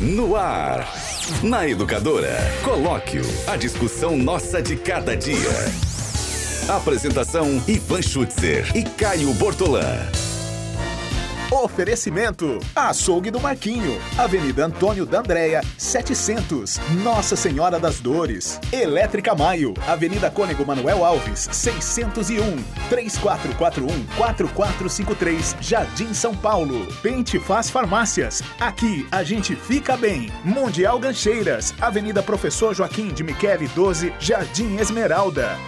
No ar. Na Educadora. Colóquio. A discussão nossa de cada dia. Apresentação: Ivan Schutzer e Caio Bortolã. Oferecimento: Açougue do Marquinho, Avenida Antônio da Andréia, 700, Nossa Senhora das Dores. Elétrica Maio, Avenida Cônego Manuel Alves, 601, 3441-4453, Jardim São Paulo. Pente Faz Farmácias, aqui a gente fica bem. Mundial Gancheiras, Avenida Professor Joaquim de Michele 12, Jardim Esmeralda.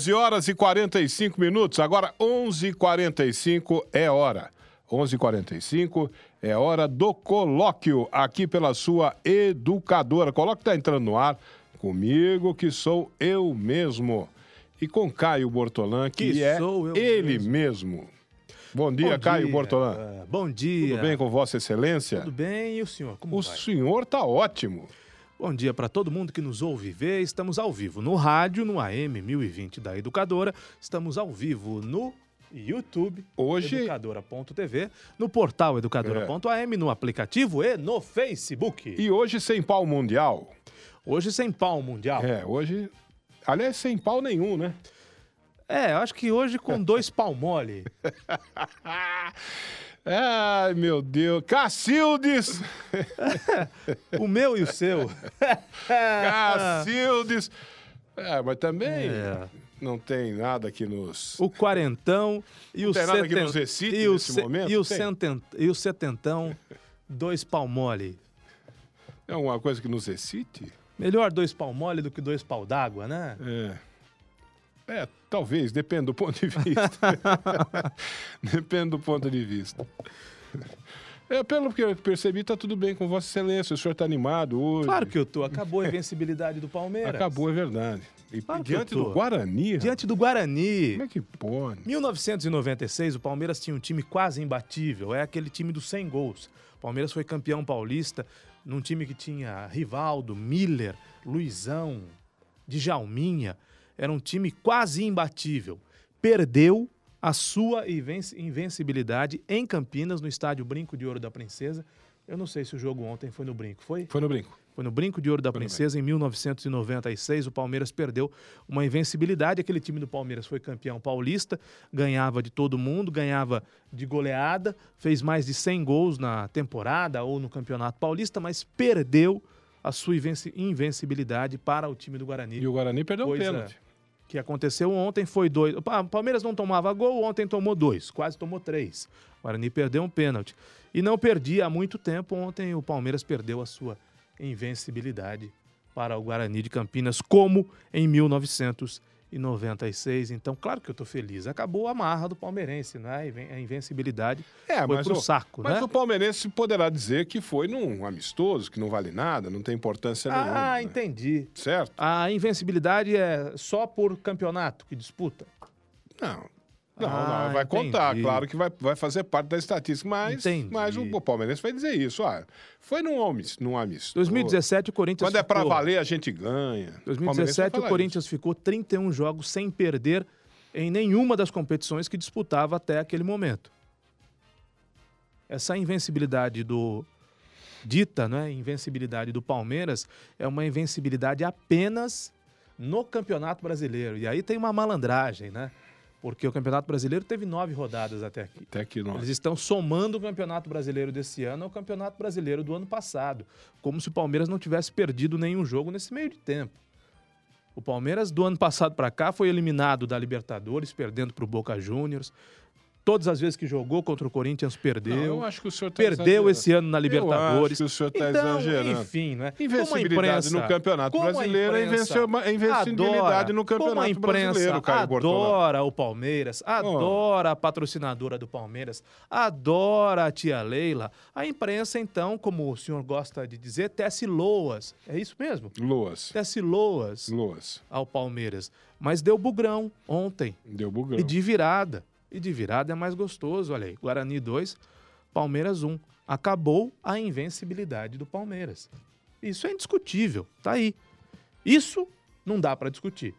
11 horas e 45 minutos. Agora, 11h45 é hora. 11h45 é hora do colóquio aqui pela sua educadora. Colóquio está entrando no ar comigo, que sou eu mesmo. E com Caio Bortolã, que, Que é ele mesmo. mesmo. Bom dia, Bom Caio dia, Bortolã. ah, Bom dia. Tudo bem com Vossa Excelência? Tudo bem, e o senhor? Como O vai? senhor tá ótimo. Bom dia para todo mundo que nos ouve e vê. Estamos ao vivo no rádio, no AM 1020 da Educadora. Estamos ao vivo no YouTube, Hoje- educadora.tv, no portal educadora.am, no aplicativo e no Facebook. E hoje sem pau mundial. Hoje sem pau mundial. É, hoje. Aliás, sem pau nenhum, né? É, acho que hoje com dois pau mole. Ai, meu Deus. Cacildes! o meu e o seu. Cacildes! É, mas também É. não tem nada que nos. O quarentão e o tem nada que nos excite e o nesse se- momento? E o, senten- e o setentão, dois pau mole. É uma coisa que nos excite? Melhor dois pau mole do que dois pau d'água, né? É. É, talvez, depende do ponto de vista. depende do ponto de vista. É, pelo que eu percebi, tá tudo bem com Vossa Excelência. O senhor tá animado hoje. Claro que eu tô. Acabou a invencibilidade do Palmeiras. Acabou, é verdade. E Claro diante do Guarani. Diante do Guarani. Como é que pode? 1996, o Palmeiras tinha um time quase imbatível. É aquele time dos 100 gols. O Palmeiras foi campeão paulista num time que tinha Rivaldo, Miller, Luizão, Djalminha. Era um time quase imbatível. Perdeu a sua inven- invencibilidade em Campinas, no estádio Brinco de Ouro da Princesa. Eu não sei se o jogo ontem foi no Brinco. Foi? Foi no brinco. Foi no Brinco de Ouro da Foi Princesa, em 1996. O Palmeiras perdeu uma invencibilidade. Aquele time do Palmeiras foi campeão paulista, ganhava de todo mundo, ganhava de goleada, fez mais de 100 gols na temporada ou no Campeonato Paulista, mas perdeu a sua invenci- invencibilidade para o time do Guarani. E o Guarani perdeu um Coisa pênalti. Que aconteceu ontem foi dois. O Pa- Palmeiras não tomava gol, ontem tomou dois, quase tomou três. O Guarani perdeu um pênalti. E não perdia há muito tempo. Ontem o Palmeiras perdeu a sua invencibilidade para o Guarani de Campinas, como em 1996. Então, claro que eu tô feliz. Acabou a marra do palmeirense, né? A inven- A invencibilidade É, foi mas, pro o, saco, mas né? o palmeirense poderá dizer que foi num amistoso, que não vale nada, não tem importância nenhuma. Ah, né? entendi. Certo? A invencibilidade é só por campeonato que disputa? Não. Não, Ah, não, vai contar, entendi. claro que vai, vai fazer parte da estatística, mas, Entendi. mas o, o palmeirense vai dizer isso. Ah, foi num, amis- num amistoso. 2017 o Corinthians Quando é ficou- valer, a gente ganha. O palmeirense vai 2017 o falar Corinthians ficou 31 jogos sem perder em nenhuma das competições que disputava até aquele momento. Essa invencibilidade do dita, né, invencibilidade do Palmeiras é uma invencibilidade apenas no Campeonato Brasileiro. E aí tem uma malandragem, né? Porque o Campeonato Brasileiro teve nove rodadas até aqui. Até que nós. Eles estão somando o Campeonato Brasileiro desse ano ao Campeonato Brasileiro do ano passado, como se o Palmeiras não tivesse perdido nenhum jogo nesse meio de tempo. O Palmeiras do ano passado para cá foi eliminado da Libertadores, perdendo para o Boca Juniors. Todas as vezes que jogou contra o Corinthians, perdeu. Não, eu acho que o senhor tá Perdeu exagerando. esse ano na Libertadores. Eu acho que o senhor está então, exagerando. Enfim, né? Invencibilidade no Campeonato Brasileiro é invencibilidade adora, no Campeonato a imprensa Brasileiro, Caio adora o Palmeiras, adora a patrocinadora do Palmeiras, adora a tia Leila. A imprensa, então, como o senhor gosta de dizer, tece loas. É isso mesmo? Loas. Tece loas. Loas. Ao Palmeiras. Mas deu bugrão ontem. Deu bugrão. E de virada. E de virada é mais gostoso, olha aí. Guarani 2, Palmeiras 1. Acabou a invencibilidade do Palmeiras. Isso é indiscutível, tá aí. Isso não dá para discutir.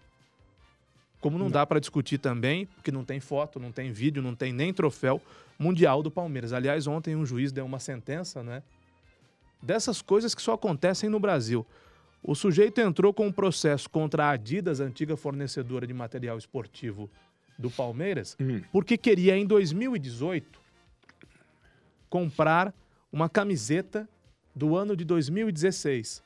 Como não, não. dá para discutir também, porque não tem foto, não tem vídeo, não tem nem troféu mundial do Palmeiras. Aliás, ontem um juiz deu uma sentença, né? Dessas coisas que só acontecem no Brasil. O sujeito entrou com um processo contra a Adidas, antiga fornecedora de material esportivo do Palmeiras, uhum. porque queria em 2018 comprar uma camiseta do ano de 2016.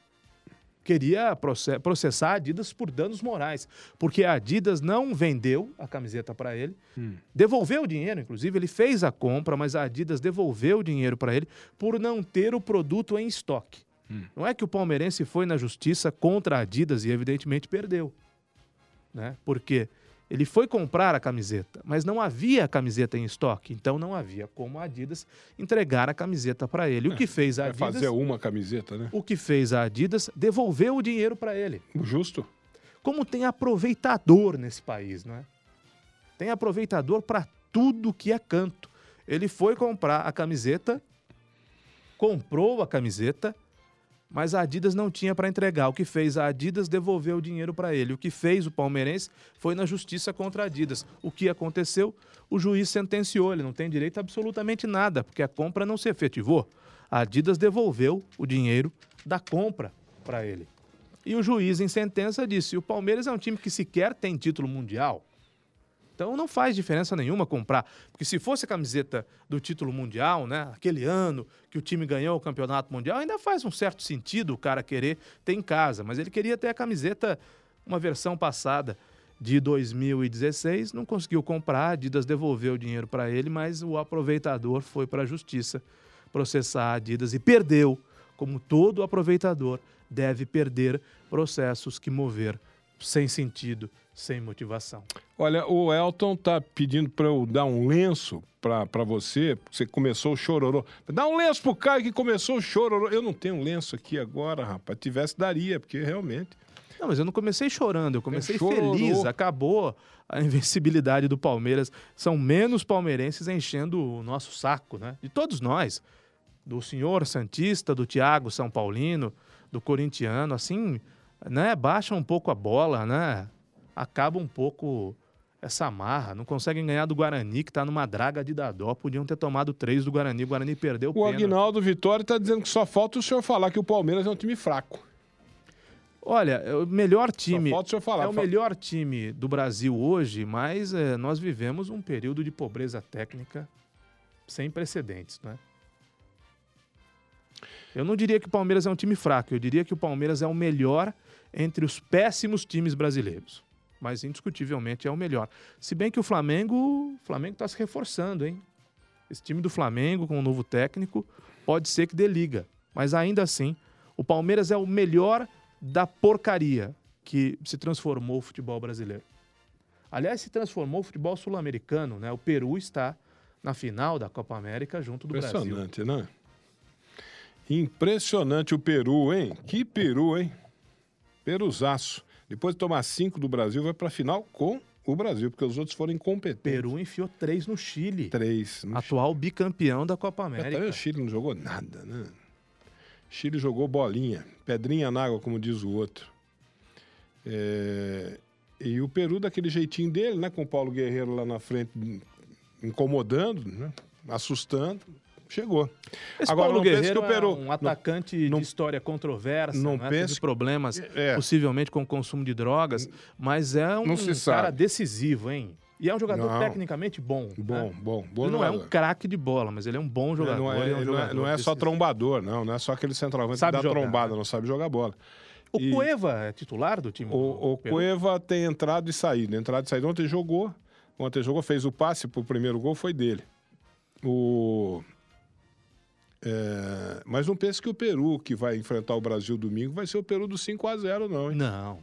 Queria processar a Adidas por danos morais, porque a Adidas não vendeu a camiseta para ele, hum. devolveu o dinheiro, inclusive, ele fez a compra, mas a Adidas devolveu o dinheiro para ele por não ter o produto em estoque. Hum. Não é que o palmeirense foi na justiça contra a Adidas e, evidentemente, perdeu. Né? Porque ele foi comprar a camiseta, mas não havia a camiseta em estoque, então não havia como a Adidas entregar a camiseta para ele. O que fez a Adidas? fazer uma camiseta, né? O que fez a Adidas devolveu o dinheiro para ele. Justo. Como tem aproveitador nesse país, né? Tem aproveitador para tudo que é canto. Ele foi comprar a camiseta, comprou a camiseta, mas a Adidas não tinha para entregar. O que fez? A Adidas devolveu o dinheiro para ele. O que fez o palmeirense foi na justiça contra a Adidas. O que aconteceu? O juiz sentenciou, ele não tem direito a absolutamente nada, porque a compra não se efetivou. A Adidas devolveu o dinheiro da compra para ele. E o juiz, em sentença, disse: o Palmeiras é um time que sequer tem título mundial. Então não faz diferença nenhuma comprar. Porque se fosse a camiseta do título mundial, né? Aquele ano que o time ganhou o campeonato mundial, ainda faz um certo sentido o cara querer ter em casa. Mas ele queria ter a camiseta, uma versão passada de 2016, não conseguiu comprar, a Adidas devolveu o dinheiro para ele, mas o aproveitador foi para a justiça processar a Adidas e perdeu, como todo aproveitador deve perder processos que mover sem sentido, sem motivação. Olha, o Elton tá pedindo para eu dar um lenço para você, você começou o chororô. Dá um lenço pro Caio que começou o chororô. Eu não tenho um lenço aqui agora, rapaz. Tivesse, daria, porque realmente... Não, mas eu não comecei chorando, eu comecei é feliz. Acabou a invencibilidade do Palmeiras. São menos palmeirenses enchendo o nosso saco, né? De todos nós. Do senhor Santista, do Tiago São Paulino, do corintiano, assim, né? Baixa um pouco a bola, né? Acaba um pouco essa marra. Não conseguem ganhar do Guarani, que está numa draga de dadó. Podiam ter tomado três do Guarani. O Guarani perdeu o O Aguinaldo Vitória está dizendo que só falta o senhor falar que o Palmeiras é um time fraco. Olha, é o melhor time. Só falta o senhor falar. É o melhor time do Brasil hoje, mas é, nós vivemos um período de pobreza técnica sem precedentes, né? Eu não diria que o Palmeiras é um time fraco, eu diria que o Palmeiras é o melhor entre os péssimos times brasileiros mas indiscutivelmente é o melhor. Se bem que o Flamengo, o Flamengo está se reforçando, hein? Esse time do Flamengo com o um novo técnico pode ser que dê liga, mas ainda assim, o Palmeiras é o melhor da porcaria que se transformou o futebol brasileiro. Aliás, se transformou o futebol sul-americano, né? O Peru está na final da Copa América junto do Brasil. Impressionante, né? Impressionante o Peru, hein? Que Peru, hein? Peruzaço. Depois de tomar cinco do Brasil, vai para a final com o Brasil, porque os outros foram incompetentes. Peru enfiou três no Chile. Três. No Atual Chile. bicampeão da Copa América. Até o Chile não jogou nada, né? Chile jogou bolinha, pedrinha na água, como diz o outro. É... E o Peru daquele jeitinho dele, né? Com o Paulo Guerreiro lá na frente, incomodando, né? assustando chegou. Esse Agora, Paulo não Guerreiro que o Peru, é um atacante não, de história controversa, não né? Teve problemas é, possivelmente com o consumo de drogas, mas é um, um cara decisivo, hein? E é um jogador não. tecnicamente bom. Bom, né? bom, bom. Ele não jogador. é um craque de bola, mas ele é um bom jogador. Não é, é, um não é, não é só trombador, não. Não é só aquele centroavante sabe que dá jogar, trombada, né? não sabe jogar bola. O e... Cueva é titular do time? O, o Cueva tem entrado e saído. Entrado e saído. Ontem jogou, Ontem jogou, fez o passe pro primeiro gol, foi dele. O... É, Mas não pense que o Peru, que vai enfrentar o Brasil domingo, vai ser o Peru do 5 a 0 não, hein? Não.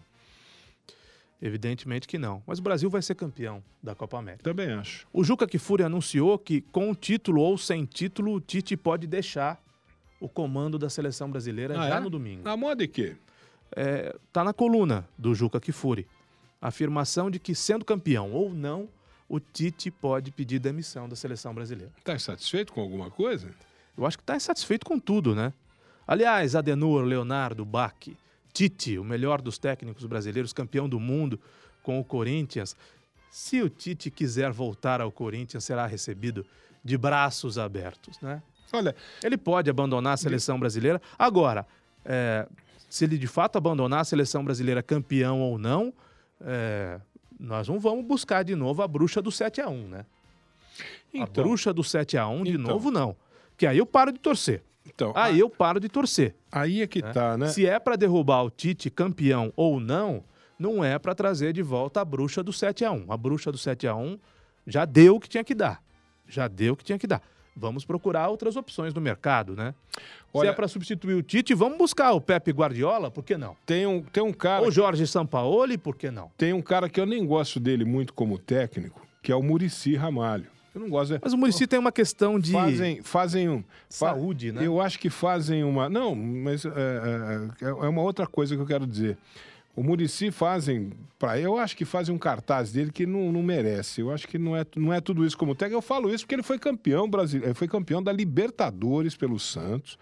Evidentemente que não. Mas o Brasil vai ser campeão da Copa América. Também acho. O Juca Kifuri anunciou que, com título ou sem título, o Tite pode deixar o comando da seleção brasileira Ah, já é? no domingo. Na moda de quê? É, tá na coluna do Juca Kifuri. A afirmação de que, sendo campeão ou não, o Tite pode pedir demissão da seleção brasileira. Tá insatisfeito com alguma coisa? Eu acho que está insatisfeito com tudo, né? Aliás, Adenor, Leonardo, Bach, Tite, o melhor dos técnicos brasileiros, campeão do mundo com o Corinthians. Se o Tite quiser voltar ao Corinthians, será recebido de braços abertos, né? Olha, Ele pode abandonar a seleção brasileira. Agora, é, se ele de fato abandonar a seleção brasileira campeão ou não, é, nós não vamos buscar de novo a bruxa do 7 a 1 né? então, a bruxa do 7 a 1 de Então. novo, não. Que aí eu paro de torcer. então Aí eu paro de torcer. aí é que tá, né? Se é para derrubar o Tite campeão ou não, não é para trazer de volta a bruxa do 7 a 1 A bruxa do 7 a 1 já deu o que tinha que dar. Já deu o que tinha que dar. Vamos procurar outras opções no mercado, né? Olha- Se é para substituir o Tite, vamos buscar o Pepe Guardiola, por que não? Tem um, tem um cara Ou Jorge Sampaoli, por que não? tem um cara que eu nem gosto dele muito como técnico, que é o Murici Ramalho. Eu não gosto. Mas o Muricy tem uma questão de Fazem, fazem um. fa- saúde, né? Eu acho que fazem uma. Não, mas é, é, é uma outra coisa que eu quero dizer. O Murici fazem. Pra, eu acho que fazem um cartaz dele que não, não merece. Eu acho que não é, não é tudo isso como técnico. Eu falo isso porque ele foi campeão brasileiro. Ele foi campeão da Libertadores pelo Santos.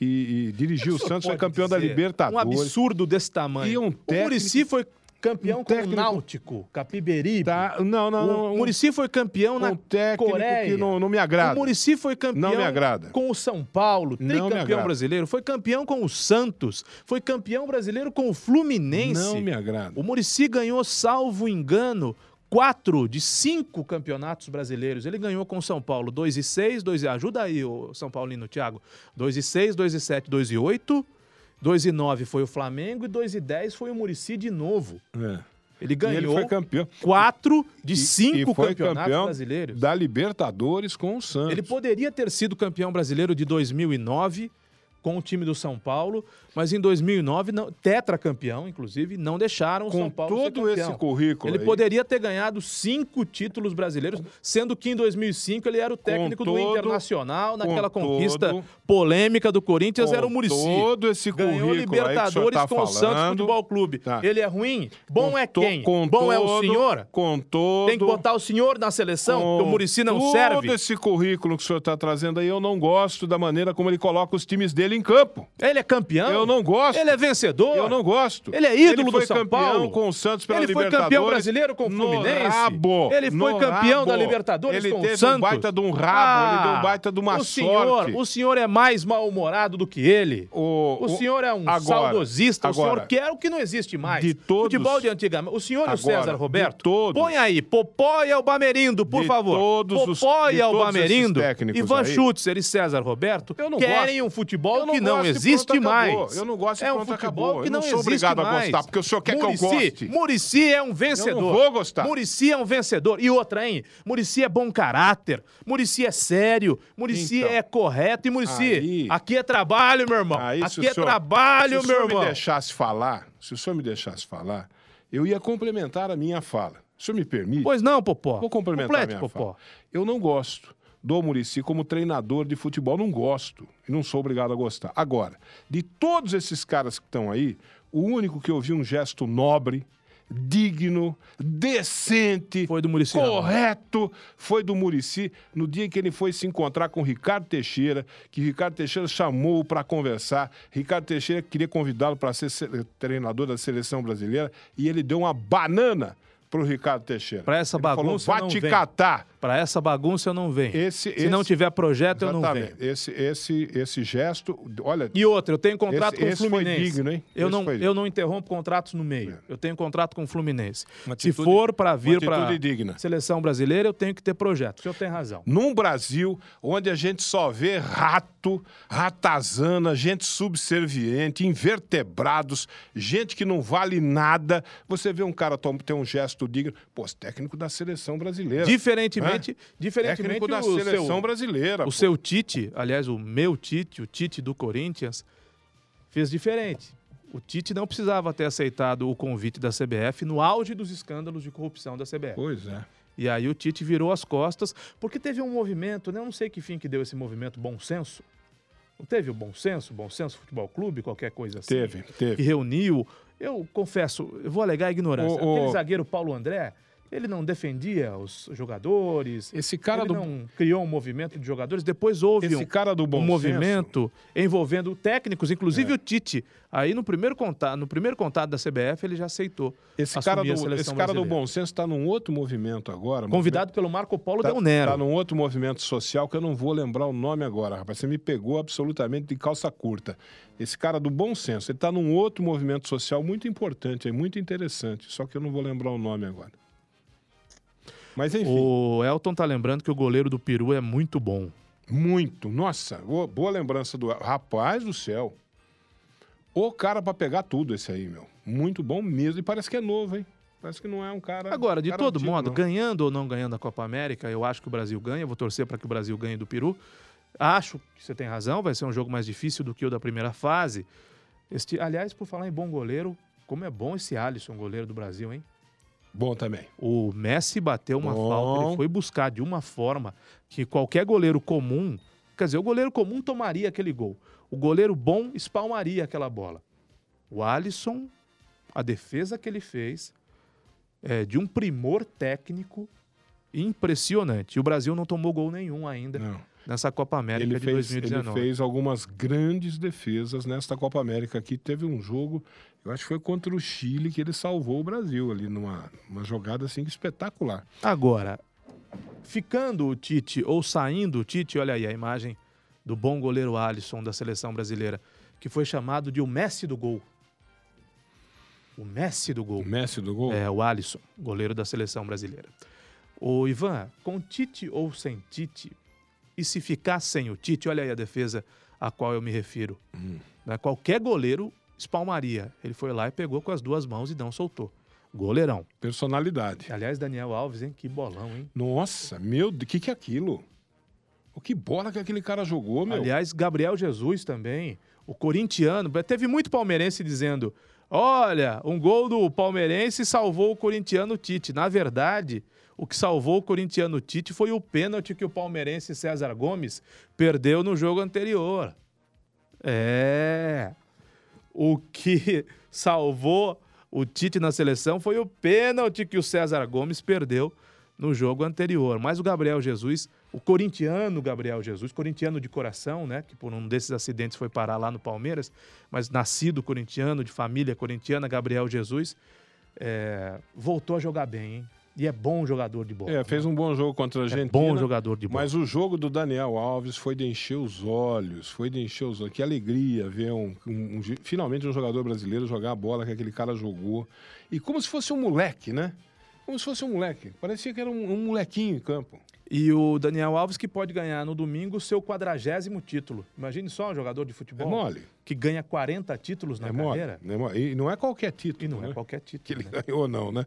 E, e dirigiu o Santos, foi campeão da Libertadores. Um absurdo desse tamanho. E um O técnico- Muricy foi campeão um com o técnico- Náutico, Capiberibe. Tá, não, não, não. O um- Muricy foi campeão na técnico Coreia. que não, não me agrada. O Muricy foi campeão Não me agrada. com o São Paulo, tricampeão brasileiro, foi campeão com o Santos, foi campeão brasileiro com o Fluminense. Não me agrada. O Muricy ganhou, salvo engano, quatro de cinco campeonatos brasileiros. Ele ganhou com o São Paulo 2 e 6, 2 e... Ajuda aí, o São Paulino, Thiago. 2 e 6, 2 e 7, 2 e 8. 2 e 9 foi o Flamengo e 2 e 10 foi o Muricy de novo. É. Ele E ganhou ele foi campeão. quatro de E- cinco e foi campeonatos campeão brasileiros. Da Libertadores com o Santos. Ele poderia ter sido campeão brasileiro de 2009 com o time do São Paulo, mas em 2009, não, tetracampeão, inclusive, não deixaram o Com São Paulo todo esse currículo Ele aí. poderia ter ganhado cinco títulos brasileiros, sendo que em 2005 ele era o técnico do todo- Internacional, naquela com conquista todo- polêmica do Corinthians, era o Muricy. todo esse Ganhou currículo o senhor Libertadores tá com o Santos. Futebol Clube. Tá. Ele é ruim? Bom Com é quem? Bom é o todo- senhor? Com todo. Tem que botar o senhor na seleção, com o Muricy não todo serve. esse currículo que o senhor está trazendo aí, eu não gosto da maneira como ele coloca os times dele em campo. Ele é campeão? Eu não gosto. Ele é vencedor? Eu não gosto. Ele é ídolo ele do São campeão Paulo. com o Santos pela Ele foi campeão brasileiro com o no Fluminense. rabo, Ele foi no campeão rabo. da Libertadores ele com o Santos. um baita de um rabo, ele deu um baita de uma o senhor, sorte. O senhor é mais mal-humorado do que ele. O, O, senhor é um agora, saudosista, o agora, senhor quer o que não existe mais. de todos- Futebol de antigamente. O senhor e o César Roberto, todos- põe aí, Popó e Albamerindo, por De favor. todos os- Popó de e Albamerindo, Ivan aí. Schutzer e César Roberto Eu não querem gosto. um futebol Eu não que não e existe mais. Eu não gosto é um pronto, futebol acabou. que Eu não, não sou obrigado a mais. gostar, porque o senhor quer que eu Muricy- goste. Muricy é um vencedor. vou gostar. Muricy é um vencedor. E outra, hein? Muricy é bom caráter. Muricy é sério. Muricy Então. é correto. E Muricy, Aí- aqui é trabalho, meu irmão. Aí, aqui é senhor- trabalho, se o meu senhor irmão. me deixasse falar, se o senhor me deixasse falar, eu ia complementar a minha fala. O senhor me permite? Pois não, Popó. Vou complementar Complete, a minha Popó. fala. Eu não gosto do Murici como treinador de futebol, não gosto. E não sou obrigado a gostar. Agora, de todos esses caras que estão aí, o único que eu vi um gesto nobre, digno, decente, Foi do Muricy Ramalho. correto, foi do Murici no dia em que ele foi se encontrar com o Ricardo Teixeira, que Ricardo Teixeira chamou para conversar. Ricardo Teixeira queria convidá-lo para ser se- treinador da seleção brasileira e ele deu uma banana pro Ricardo Teixeira. Pra essa Ele falou, bagunça vai não te vem." catar. Para essa bagunça eu não venho. Esse, Se não tiver projeto, eu não venho. Esse, esse, esse gesto, olha, E outra, eu tenho contrato Esse- com o esse foi Fluminense. digno, hein? Eu, Esse não, foi- eu não interrompo contratos no meio. Eu tenho contrato com o Fluminense. Uma Se atitude- for para vir para atitude digna. seleção brasileira, eu tenho que ter projeto. O senhor tem razão. num Brasil onde a gente só vê rato, ratazana, gente subserviente, invertebrados, gente que não vale nada, você vê um cara ter um gesto digno, pô, esse técnico da seleção brasileira. Diferentemente, diferentemente técnico da o seleção seu, brasileira. o pô. seu Tite, aliás, o meu Tite, o Tite do Corinthians, fez diferente. O Tite não precisava ter aceitado o convite da CBF no auge dos escândalos de corrupção da CBF. Pois é. E aí o Tite virou as costas, porque teve um movimento, né? eu não sei que fim que deu esse movimento Bom Senso. Não teve o Bom Senso, Bom Senso Futebol Clube, qualquer coisa assim? Teve, teve. Que reuniu. Eu confesso, eu vou alegar a ignorância. O- o- Aquele zagueiro Paulo André, ele não defendia os jogadores. Esse cara ele do não criou um movimento de jogadores. Depois houve esse um, cara do bom um movimento envolvendo técnicos, inclusive É. o Tite. Aí no primeiro contato, no primeiro contato da CBF, ele já aceitou. Esse cara, a do, esse cara do bom senso está num outro movimento agora. Convidado pelo Marco Polo Tá, Del Nero. tá num outro movimento social que eu não vou lembrar o nome agora, rapaz. Você me pegou absolutamente de calça curta. Esse cara do bom senso, ele tá num outro movimento social muito importante, é muito interessante, só que eu não vou lembrar o nome agora. Mas enfim, O Elton tá lembrando que o goleiro do Peru é muito bom. muito. Nossa, boa, lembrança do rapaz do céu. O cara pra pegar tudo esse aí, meu. Muito bom mesmo e parece que é novo, hein? Parece que não é um cara Agora, de cara todo antigo, modo, não. ganhando ou não ganhando a Copa América, eu acho que o Brasil ganha. Vou torcer para que o Brasil ganhe do Peru. Acho que você tem razão, vai ser um jogo mais difícil do que o da primeira fase. Este, aliás, por falar em bom goleiro, como é bom esse Alisson, goleiro do Brasil, hein? Bom também. O Messi bateu uma Bom. falta, ele foi buscar de uma forma que qualquer goleiro comum, quer dizer, o goleiro comum tomaria aquele gol. O goleiro bom espalmaria aquela bola. O Alisson, a defesa que ele fez é de um primor técnico impressionante. E o Brasil não tomou gol nenhum ainda Não. nessa Copa América Ele de fez, ele 2019. fez algumas grandes defesas nesta Copa América aqui. Teve um jogo, eu acho que foi contra o Chile, que ele salvou o Brasil ali numa uma jogada assim espetacular. Agora, ficando o Tite ou saindo o Tite, olha aí a imagem do bom goleiro Alisson da seleção brasileira, que foi chamado de o Messi do gol. O Messi do gol. O Messi do gol. É, o Alisson, goleiro da seleção brasileira. O Ivan, com Tite ou sem Tite, e se ficar sem o Tite, olha aí a defesa a qual eu me refiro. Né, Qualquer goleiro espalmaria. Ele foi lá e pegou com as duas mãos e não soltou. Goleirão. Personalidade. Aliás, Daniel Alves, hein? Que bolão, hein? Nossa, meu, o que, que é aquilo? O que bola que aquele cara jogou, meu? Aliás, Gabriel Jesus também, o corintiano. Teve muito palmeirense dizendo: olha, um gol do palmeirense salvou o corintiano Tite. Na verdade, o que salvou o corintiano Tite foi o pênalti que o palmeirense César Gomes perdeu no jogo anterior. É. O que salvou o Tite na seleção foi o pênalti que o César Gomes perdeu no jogo anterior. Mas o Gabriel Jesus, o corintiano Gabriel Jesus, corintiano de coração, né, que por um desses acidentes foi parar lá no Palmeiras, mas nascido corintiano, de família corintiana, Gabriel Jesus, é, voltou a jogar bem, hein? E é bom jogador de bola. É, fez um bom jogo contra a É Argentina. bom jogador de bola. Mas o jogo do Daniel Alves foi de encher os olhos, foi de encher os olhos. Que alegria ver um, um- um- finalmente um jogador brasileiro jogar a bola que aquele cara jogou. E como se fosse um moleque, né? Como se fosse um moleque. Parecia que era um, um molequinho em campo. E o Daniel Alves que pode ganhar no domingo o seu quadragésimo título. Imagine só um jogador de É futebol mole. que ganha 40 títulos na É mole. carreira. É mole. E não é qualquer título. E não né? é qualquer Que título. ele né? ganhou, não, né?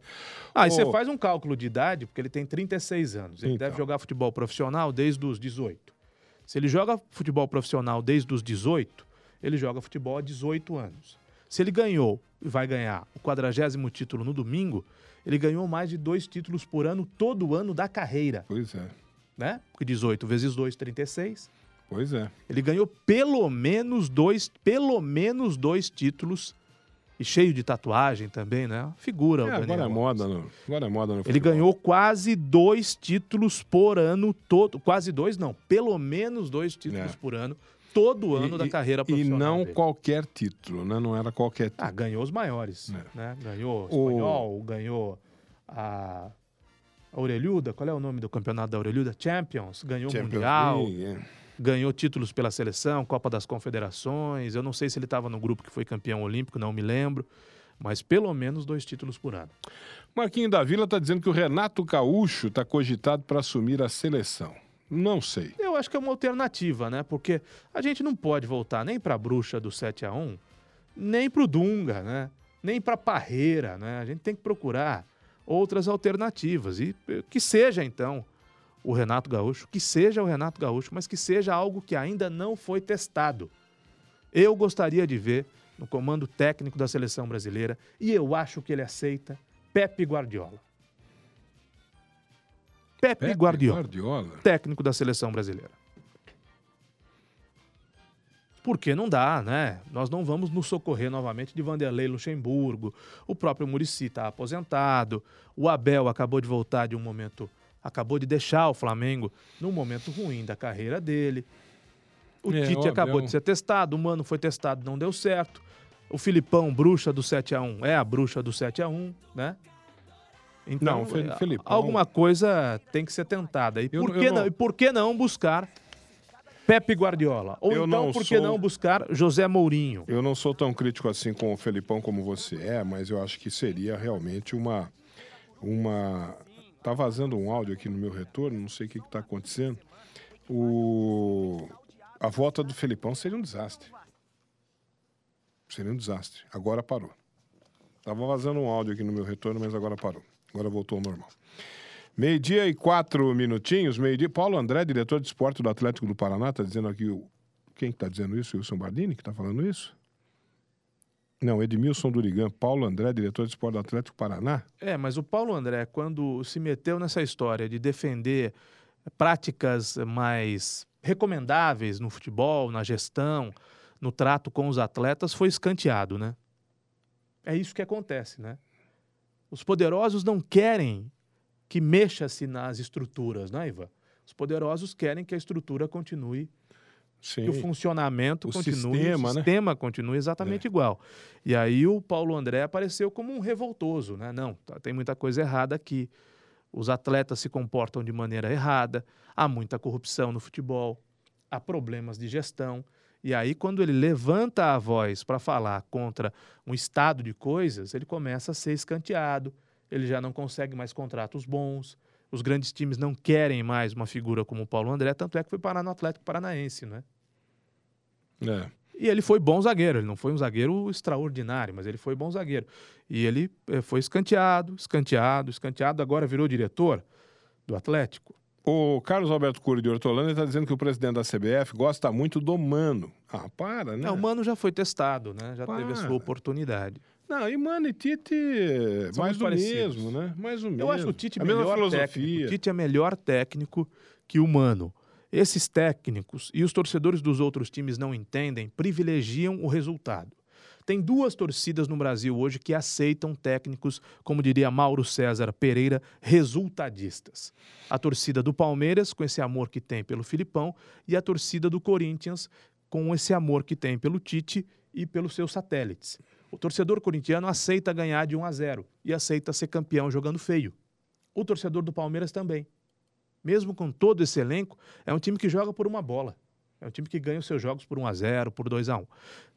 Ah, e você faz um cálculo de idade, porque ele tem 36 anos. Ele Então. deve jogar futebol profissional desde os 18. Se ele joga futebol profissional desde os 18, ele joga futebol há 18 anos. Se ele ganhou vai ganhar o quadragésimo título no domingo, ele ganhou mais de dois títulos por ano todo ano da carreira, Pois é. né? Porque 18 vezes 2, 36. Pois é. Ele ganhou pelo menos dois, pelo menos dois títulos e cheio de tatuagem também, né? Figura É, Daniel agora é moda no, agora é moda no Ele futebol. ganhou quase dois títulos por ano todo, quase dois não, pelo menos dois títulos É. por ano todo ano E- da e- carreira E profissional. não dele. qualquer título, né? Não era qualquer título. Ah, ganhou os maiores, É. né? Ganhou o espanhol, ganhou a Orelhuda, qual é o nome do campeonato da Orelhuda? Champions, ganhou o Champions Mundial, League, é. ganhou títulos pela seleção, Copa das Confederações. Eu não sei se ele estava no grupo que foi campeão olímpico, não me lembro. Mas pelo menos dois títulos por ano. Marquinho da Vila está dizendo que o Renato Gaúcho está cogitado para assumir a seleção. Não sei. Eu acho que é uma alternativa, né? Porque a gente não pode voltar nem para a bruxa do 7 a 1 nem para o Dunga, né? Nem para a Parreira, né? A gente tem que procurar outras alternativas. E eh, que seja, então, o Renato Gaúcho, que seja o Renato Gaúcho, mas que seja algo que ainda não foi testado. Eu gostaria de ver no comando técnico da seleção brasileira e eu acho que ele aceita Pepe Guardiola. Pepe, Pepe Guardiola, Guardiola. técnico da seleção brasileira. Porque não dá, né? Nós não vamos nos socorrer novamente de Vanderlei Luxemburgo. O próprio Murici está aposentado. O Abel acabou de voltar de um momento. Acabou de deixar o Flamengo num momento ruim da carreira dele. O É, Tite o acabou Abel- de ser testado. O Mano foi testado, não deu certo. O Filipão, bruxa do 7x1, é a bruxa do 7x1, né? Então, Não, é, Felipão- alguma coisa tem que ser tentada. E por, eu que não- não, e por que não buscar Pepe Guardiola? Ou Eu então, não por que sou- não buscar José Mourinho? Eu não sou tão crítico assim com o Felipão como você é, mas eu acho que seria realmente uma. uma... Tá vazando um áudio aqui no meu retorno, não sei o que está acontecendo. O... A volta do Felipão seria um desastre. Seria um desastre. Agora parou. Tava vazando um áudio aqui no meu retorno, mas agora parou. Agora voltou ao normal. Meio-dia e quatro minutinhos. Meio-dia. Paulo André, diretor de esporte do Atlético do Paraná, está dizendo aqui. Quem está dizendo isso? Wilson Bardini, que está falando isso? Não, Edmilson Durigan. Paulo André, diretor de esporte do Atlético Paraná. É, mas o Paulo André, quando se meteu nessa história de defender práticas mais recomendáveis no futebol, na gestão, no trato com os atletas, foi escanteado, né? É isso que acontece, né? Os poderosos não querem que mexa-se nas estruturas, né, Ivan? Os poderosos querem que a estrutura continue Sim. que o funcionamento O continue, sistema, o né? sistema continue exatamente igual. E aí o Paulo André apareceu como um revoltoso, né? Não, tá- tem muita coisa errada aqui. Os atletas se comportam de maneira errada, há muita corrupção no futebol, há problemas de gestão. E aí, quando ele levanta a voz para falar contra um estado de coisas, ele começa a ser escanteado, ele já não consegue mais contratos bons, os grandes times não querem mais uma figura como o Paulo André, tanto é que foi parar no Atlético Paranaense, né? É. E ele foi bom zagueiro, ele não foi um zagueiro extraordinário, mas ele foi bom zagueiro. E ele eh, foi escanteado, escanteado, escanteado, agora virou diretor do Atlético. O Carlos Alberto Cury de Hortolândia está dizendo que o presidente da CBF gosta muito do Mano. Ah, para, né? Não, o Mano já foi testado, né? Já teve a sua Para. oportunidade. Não, e Mano e Tite, São mais do parecidos. mesmo, né? Mais do mesmo. Eu acho o Tite a melhor filosofia. técnico. O Tite é melhor técnico que o Mano. Esses técnicos e os torcedores dos outros times não entendem, privilegiam o resultado. Tem duas torcidas no Brasil hoje que aceitam técnicos, como diria Mauro César Pereira, resultadistas. A torcida do Palmeiras, com esse amor que tem pelo Filipão, e a torcida do Corinthians, com esse amor que tem pelo Tite e pelos seus satélites. O torcedor corintiano aceita ganhar de 1 a 0 e aceita ser campeão jogando feio. O torcedor do Palmeiras também. Mesmo com todo esse elenco, é um time que joga por uma bola. É um time que ganha os seus jogos por 1 a 0, por 2 a 1.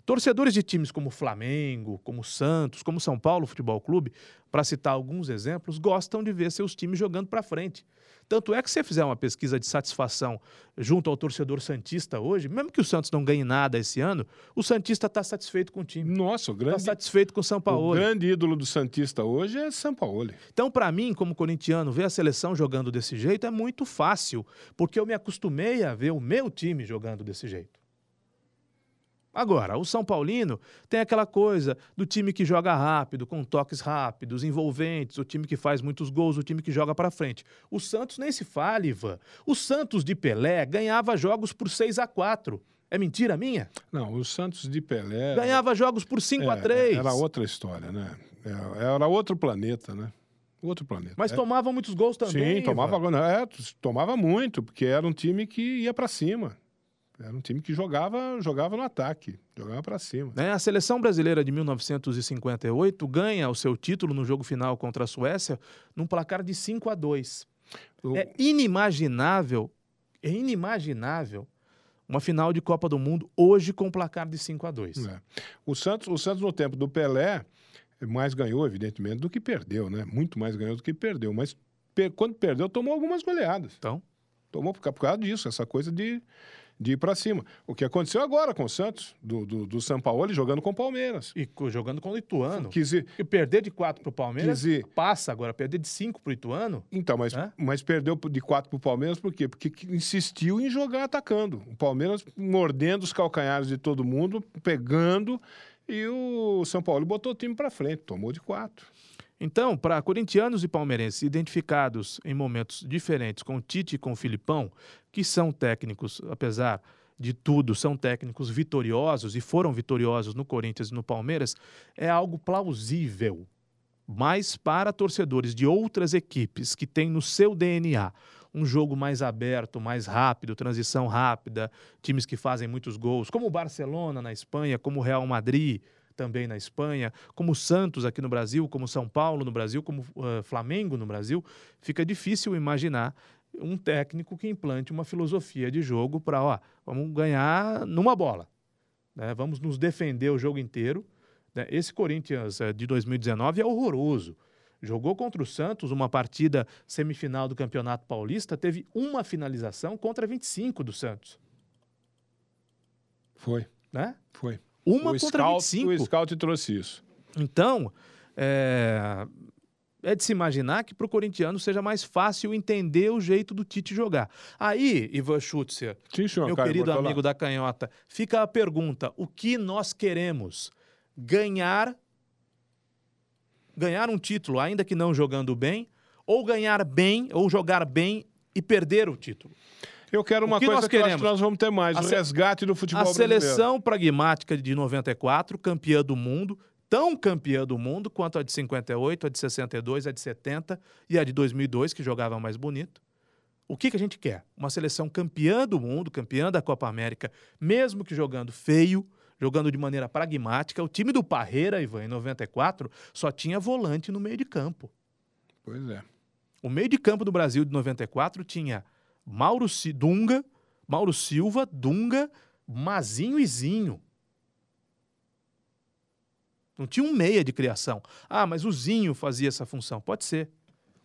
Torcedores de times como Flamengo, como Santos, como São Paulo Futebol Clube, para citar alguns exemplos, gostam de ver seus times jogando para frente. Tanto é que se você fizer uma pesquisa de satisfação junto ao torcedor santista hoje, mesmo que o Santos não ganhe nada esse ano, o santista está satisfeito com o time. Nossa, o Está grande, satisfeito com o São o Paulo. grande ídolo do Santista hoje é São Paulo. Então, para mim, como corintiano, ver a seleção jogando desse jeito é muito fácil, porque eu me acostumei a ver o meu time jogando desse jeito. Agora, o São Paulino tem aquela coisa do time que joga rápido, com toques rápidos, envolventes, o time que faz muitos gols, o time que joga para frente. O Santos nem se fala, Ivan. O Santos de Pelé ganhava jogos por 6 a 4 É mentira minha? Não, o Santos de Pelé. Ganhava jogos por 5 a é, 3 Era outra história, né? É, Era outro planeta, né? Outro planeta. Mas É, tomavam muitos gols também. Sim, tomava, Ivan. é, tomava muito, porque era um time que ia para cima. Era um time que jogava, jogava no ataque, jogava para cima. Né? A seleção brasileira de 1958 ganha o seu título no jogo final contra a Suécia num placar de 5 a 2. O- É inimaginável, é inimaginável uma final de Copa do Mundo hoje com placar de 5 a 2. É. O Santos, o Santos no tempo do Pelé mais ganhou, evidentemente, do que perdeu, né? Muito mais ganhou do que perdeu, mas per- quando perdeu tomou algumas goleadas. Então, Tomou por causa disso, essa coisa de, de ir para cima. O que aconteceu agora com o Santos, do, do, do São Paulo jogando com o Palmeiras. e jogando com o Ituano. Quis ir- Porque perder de 4 pro Palmeiras Quer dizer- passa agora, perder de 5 pro Ituano. Então, mas, Hã? mas perdeu de quatro para o Palmeiras por quê? Porque que- insistiu em jogar atacando. O Palmeiras mordendo os calcanhares de todo mundo, pegando, e o São Paulo botou o time para frente, tomou de quatro. Então, para corintianos e palmeirenses identificados em momentos diferentes com Tite e com Filipão, que são técnicos, apesar de tudo, são técnicos vitoriosos e foram vitoriosos no Corinthians e no Palmeiras, é algo plausível. Mas para torcedores de outras equipes que têm no seu DNA um jogo mais aberto, mais rápido, transição rápida, times que fazem muitos gols, como o Barcelona na Espanha, como o Real Madrid também na Espanha, como Santos aqui no Brasil, como São Paulo no Brasil, como uh, Flamengo no Brasil, fica difícil imaginar um técnico que implante uma filosofia de jogo para, ó, vamos ganhar numa bola, né? vamos nos defender o jogo inteiro. né? Esse Corinthians eh, de 2019 é horroroso. Jogou contra o Santos uma partida semifinal do Campeonato Paulista, teve uma finalização contra 25 do Santos, Foi, né? foi. Uma o contra scout, 25. O scout trouxe isso. Então, é, é de se imaginar que para o corintiano seja mais fácil entender o jeito do Tite jogar. Aí, Ivan Schutzer, Sim, senhor, meu querido amigo da canhota, fica a pergunta: o que nós queremos? Ganhar ganhar um título, ainda que não jogando bem, ou ganhar bem, ou jogar bem e perder o título. Eu quero uma que coisa nós que queremos? que nós vamos ter mais, A o resgate do futebol A brasileiro. seleção pragmática de 94, campeã do mundo, tão campeã do mundo quanto a de 58, a de 62, a de 70 e a de 2002, que jogava mais bonito. O que, que a gente quer? Uma seleção campeã do mundo, campeã da Copa América, mesmo que jogando feio, jogando de maneira pragmática. O time do Parreira, Ivan, em 94, só tinha volante no meio de campo. Pois é. O meio de campo do Brasil de 94 tinha Mauro Si- Dunga, Mauro Silva, Dunga, Mazinho e Zinho. Não tinha um meia de criação. Ah, mas o Zinho fazia essa função. Pode ser.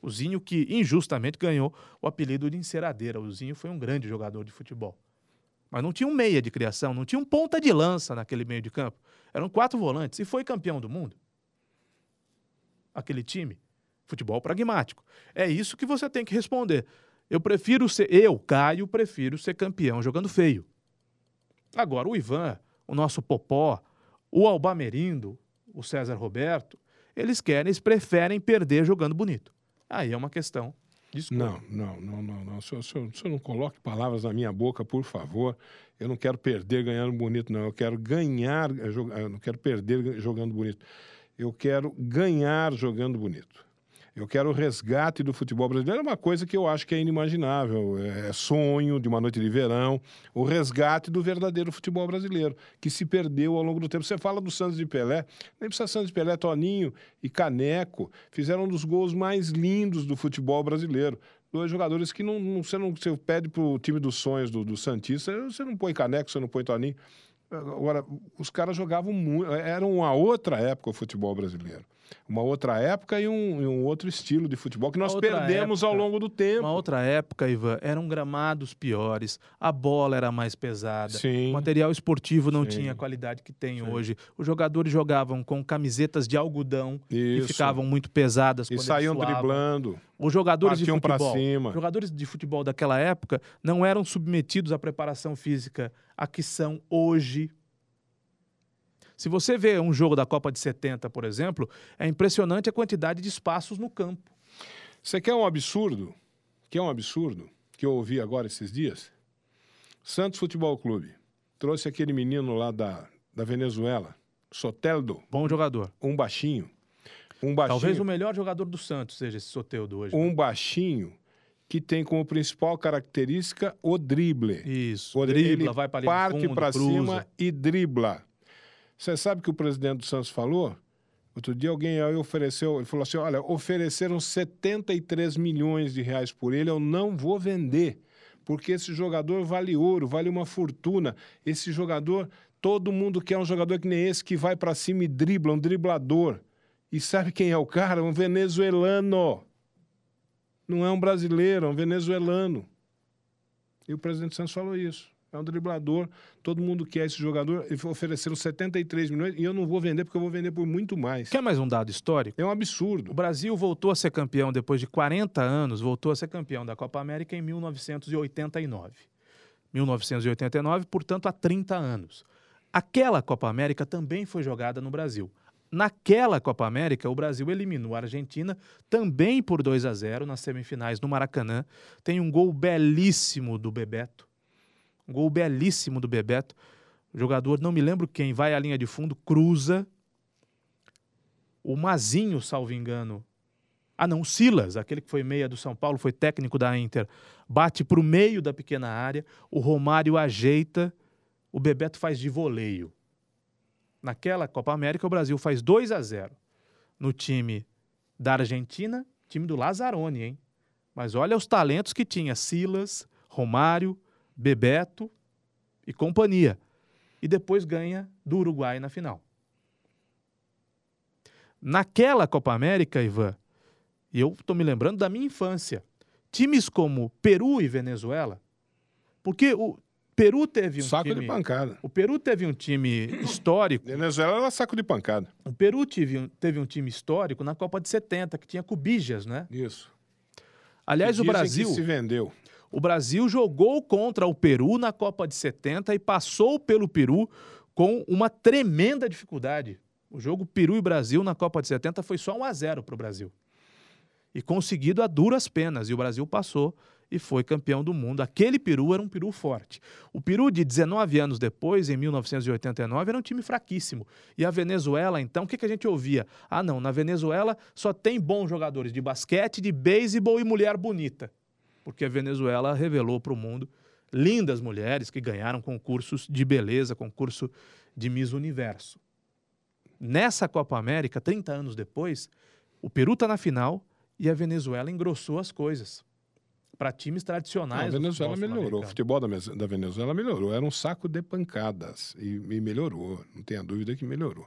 O Zinho que injustamente ganhou o apelido de enceradeira. O Zinho foi um grande jogador de futebol. Mas não tinha um meia de criação, não tinha um ponta de lança naquele meio de campo. Eram quatro volantes e foi campeão do mundo. Aquele time. Futebol pragmático. É isso que você tem que responder. Eu prefiro ser, eu, Caio, prefiro ser campeão jogando feio. Agora, o Ivan, o nosso Popó, o Albamerindo, o César Roberto, eles querem, eles preferem perder jogando bonito. Aí é uma questão de escolha. Não, não, não, não, não. Senhor, o senhor- não coloque palavras na minha boca, por favor. Eu não quero perder ganhando bonito, não. Eu quero ganhar, eh, jo- eu não quero perder jogando bonito. Eu quero ganhar jogando bonito. Eu quero o resgate do futebol brasileiro. É uma coisa que eu acho que é inimaginável. É sonho de uma noite de verão. O resgate do verdadeiro futebol brasileiro, que se perdeu ao longo do tempo. Você fala do Santos de Pelé, nem precisa Santos de Pelé, Toninho e Caneco fizeram um dos gols mais lindos do futebol brasileiro. Dois jogadores que não, não- você não você pede para o time dos sonhos do, do Santista, você não põe Caneco, você não põe Toninho. Agora, os caras jogavam muito. Era uma outra época o futebol brasileiro. Uma outra época e um, e um outro estilo de futebol que nós perdemos ao época. longo do tempo. Uma outra época, Ivan, eram gramados piores, a bola era mais pesada, Sim. o material esportivo não Sim. tinha a qualidade que tem hoje. Os jogadores jogavam com camisetas de algodão e ficavam muito pesadas E quando saíam driblando. Os jogadores de Partiam futebol, cima. os jogadores de futebol daquela época não eram submetidos à preparação física a que são hoje. Se você vê um jogo da Copa de 70, por exemplo, é impressionante a quantidade de espaços no campo. Você quer um absurdo? Quer um absurdo? Que eu ouvi agora esses dias? Santos Futebol Clube trouxe aquele menino lá da, da Venezuela, Soteldo, Bom jogador. um baixinho. Um baixinho. Talvez o melhor jogador do Santos seja esse Soteudo hoje. um baixinho que tem como principal característica o drible. Isso. O dribla, ele vai para parte para cima e dribla. Você sabe que o presidente do Santos falou? Outro dia alguém aí ofereceu, ele falou assim: olha, ofereceram 73 milhões de reais por ele, eu não vou vender, porque esse jogador vale ouro, vale uma fortuna. Esse jogador, todo mundo quer um jogador que nem esse, que vai para cima e dribla, um driblador. E sabe quem é o cara? Um venezuelano. Não é um brasileiro, é um venezuelano. E o presidente Santos falou isso. É um driblador, todo mundo quer esse jogador. Ele ofereceram 73 milhões e eu não vou vender porque eu vou vender por muito mais. Quer mais um dado histórico? É um absurdo. O Brasil voltou a ser campeão depois de 40 anos, voltou a ser campeão da Copa América em 1989. 1989, portanto, há 30 anos. Aquela Copa América também foi jogada no Brasil. Naquela Copa América, o Brasil eliminou a Argentina também por 2 a 0 nas semifinais no Maracanã. Tem um gol belíssimo do Bebeto. Um gol belíssimo do Bebeto. O jogador, não me lembro quem, vai à linha de fundo, cruza. O Mazinho, salvo engano. Ah, não, o Silas, aquele que foi meia do São Paulo, foi técnico da Inter, bate para o meio da pequena área. O Romário ajeita. O Bebeto faz de voleio. Naquela Copa América, o Brasil faz 2 a 0 no time da Argentina, time do Lazzaroni, hein? Mas olha os talentos que tinha: Silas, Romário, Bebeto e companhia. E depois ganha do Uruguai na final. Naquela Copa América, Ivan, e eu estou me lembrando da minha infância, times como Peru e Venezuela, porque o Peru teve um saco time. de pancada. O Peru teve um time histórico. Venezuela era saco de pancada. O Peru teve um, teve um time histórico na Copa de 70, que tinha Cubijas, né? Isso. Aliás, o Brasil. Se vendeu. O Brasil jogou contra o Peru na Copa de 70 e passou pelo Peru com uma tremenda dificuldade. O jogo Peru e Brasil na Copa de 70 foi só 1 a 0 para o Brasil. E conseguido a duras penas. E o Brasil passou e foi campeão do mundo. Aquele Peru era um Peru forte. O Peru, de 19 anos depois, em 1989, era um time fraquíssimo. E a Venezuela, então, o que, que a gente ouvia? Ah, não, na Venezuela só tem bons jogadores de basquete, de beisebol e mulher bonita. Porque a Venezuela revelou para o mundo lindas mulheres que ganharam concursos de beleza, concurso de Miss Universo. Nessa Copa América, 30 anos depois, o Peru está na final e a Venezuela engrossou as coisas para times tradicionais. Não, a Venezuela melhorou. O futebol da, da, Venezuela melhorou. Era um saco de pancadas. E, e melhorou. Não tenha dúvida que melhorou.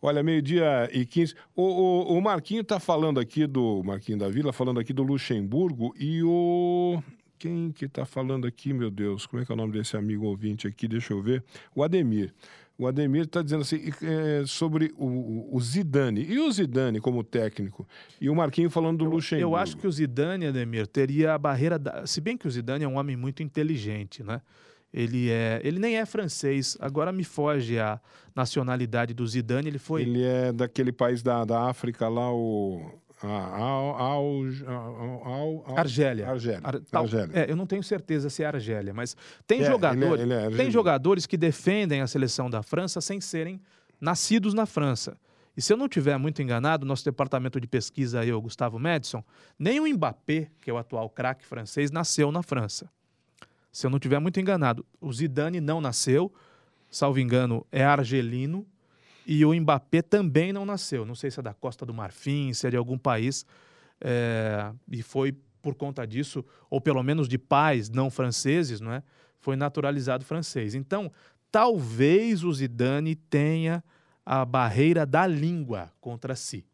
Olha, meio-dia e 15. O, o, o Marquinho está falando aqui do. Marquinho da Vila, falando aqui do Luxemburgo e o. Quem que está falando aqui, meu Deus? Como é que é o nome desse amigo ouvinte aqui? Deixa eu ver. O Ademir. O Ademir está dizendo assim é, sobre o, o, Zidane. E o Zidane como técnico? E o Marquinho falando do eu, Luxemburgo. Eu acho que o Zidane, Ademir, teria a barreira. Da... Se bem que o Zidane é um homem muito inteligente, né? Ele, é, ele nem é francês. Agora me foge a nacionalidade do Zidane. Ele foi. Ele é daquele país da, da África lá, o. Argélia. Argélia. Ar, tal, Argélia. É, eu não tenho certeza se é Argélia, mas tem É, jogadores, ele é- ele é tem jogadores que defendem a seleção da França sem serem nascidos na França. E se eu não tiver muito enganado, nosso departamento de pesquisa aí, o Gustavo Madison, nem o Mbappé, que é o atual craque francês, nasceu na França. Se eu não tiver muito enganado, o Zidane não nasceu, salvo engano, é argelino, e o Mbappé também não nasceu. Não sei se é da Costa do Marfim, se é de algum país, é, e foi por conta disso, ou pelo menos de pais não franceses, não é? Foi naturalizado francês. Então, talvez o Zidane tenha a barreira da língua contra si.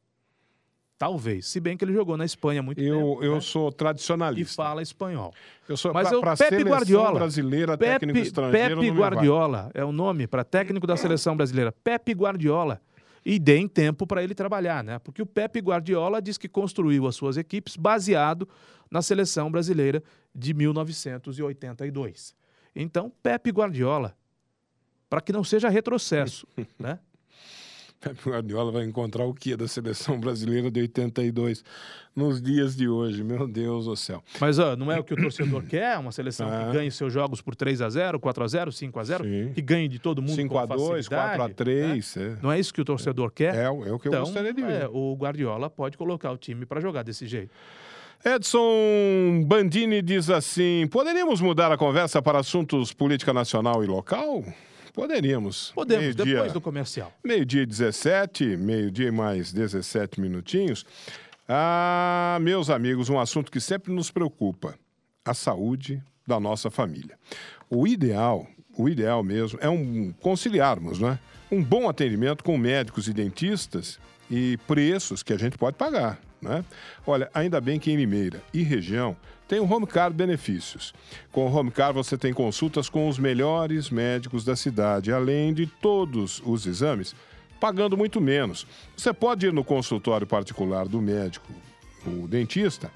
Talvez. Se bem que ele jogou na Espanha muito Eu, tempo. eu né? sou E tradicionalista. fala espanhol. Eu sou Mas pra, eu- pra Pepe seleção Guardiola. brasileira, técnico Pepe, estrangeiro, Pepe. Guardiola é o nome para técnico da seleção brasileira. Pepe Guardiola. E deem tempo para ele trabalhar, né? Porque o Pepe Guardiola diz que construiu as suas equipes baseado na seleção brasileira de 1982. Então, Pepe Guardiola, para que não seja retrocesso, né? Pepe Guardiola vai encontrar o que da seleção brasileira de 82 nos dias de hoje? Meu Deus do céu. Mas ó, não é o que o torcedor quer, uma seleção Ah. que ganhe seus jogos por 3 a 0 4 a 0 5 a 0 Sim. que ganhe de todo mundo 5 com a 2 4 a facilidade, né? 3 é. Não é isso que o torcedor quer? É, o- é o que eu então, gostaria de ver. é, o Guardiola pode colocar o time para jogar desse jeito. Edson Bandini diz assim: poderíamos mudar a conversa para assuntos política nacional e local? Poderíamos. Podemos, Meio-dia- depois do comercial. Meio-dia e 17, meio-dia e mais 17 minutinhos. Ah, meus amigos, um assunto que sempre nos preocupa: a saúde da nossa família. O ideal, o ideal mesmo, é um conciliarmos, né? Um bom atendimento com médicos e dentistas e preços que a gente pode pagar, né? Olha, ainda bem que em Limeira e região tem o Home Car Benefícios. Com o Home Car você tem consultas com os melhores médicos da cidade, além de todos os exames pagando muito menos. Você pode ir no consultório particular do médico, o dentista,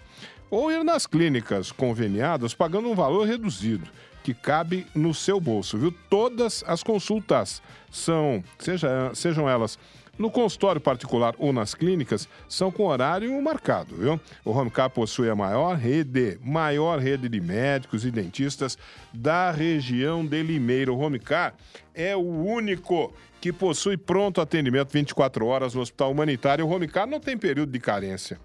ou ir nas clínicas conveniadas pagando um valor reduzido, que cabe no seu bolso, viu? Todas as consultas são, seja, sejam elas no consultório particular ou nas clínicas, são com horário marcado, viu? O Homecar possui a maior rede, maior rede de médicos e dentistas da região de Limeira. O Homecar é o único que possui pronto atendimento 24 horas no Hospital Humanitário. O Homecar não tem período de carência,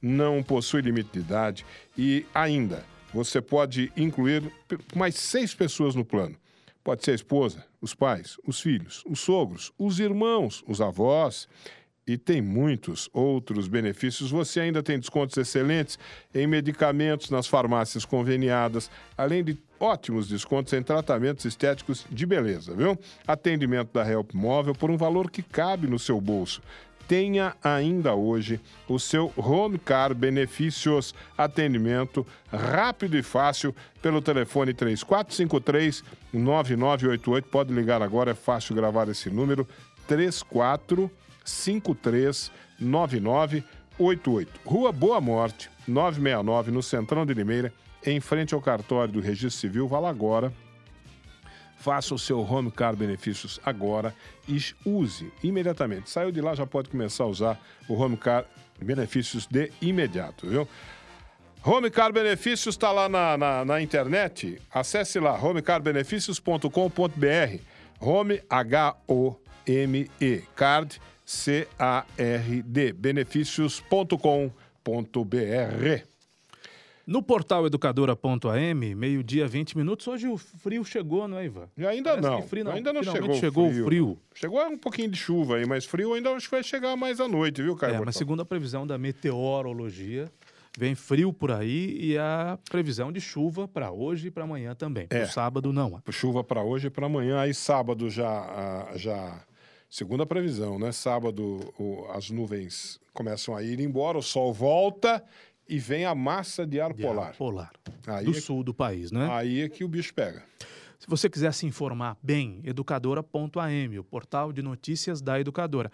não possui limite de idade e ainda você pode incluir mais seis pessoas no plano. Pode ser a esposa, os pais, os filhos, os sogros, os irmãos, os avós. E tem muitos outros benefícios. Você ainda tem descontos excelentes em medicamentos nas farmácias conveniadas, além de ótimos descontos em tratamentos estéticos de beleza, viu? Atendimento da Help Móvel por um valor que cabe no seu bolso. Tenha ainda hoje o seu Home Car Benefícios. Atendimento rápido e fácil pelo telefone 3453-9988. Pode ligar agora, é fácil gravar esse número. 3453-9988. Rua Boa Morte, 969, no Centrão de Limeira, em frente ao cartório do Registro Civil. Vá lá agora. Faça o seu Home Car Benefícios agora e use imediatamente. Saiu de lá, já pode começar a usar o Home Car Benefícios de imediato, viu? Home Car Benefícios está lá na, na, na internet. Acesse lá, homecarbenefícios.com.br. Home, H-O-M-E, Card, C-A-R-D, benefícios.com.br. No portal educadora.am, meio-dia, 20 minutos. Hoje o frio chegou, não é, Ivan? E ainda não, frio não. ainda não chegou, chegou o frio. Chegou um pouquinho de chuva aí, mas frio ainda acho que vai chegar mais à noite, viu, Caio? É, mas Bortolom? segundo a previsão da meteorologia, vem frio por aí e a previsão de chuva para hoje e para amanhã também. É. Pro sábado não. há. Chuva para hoje e para amanhã. Aí sábado já, já segunda previsão, né? Sábado o- as nuvens começam a ir embora, o sol volta e vem a massa de ar De polar. ar polar. Aí do é- sul do país, né? Aí é que o bicho pega. Se você quiser se informar bem, educadora.am, o portal de notícias da educadora.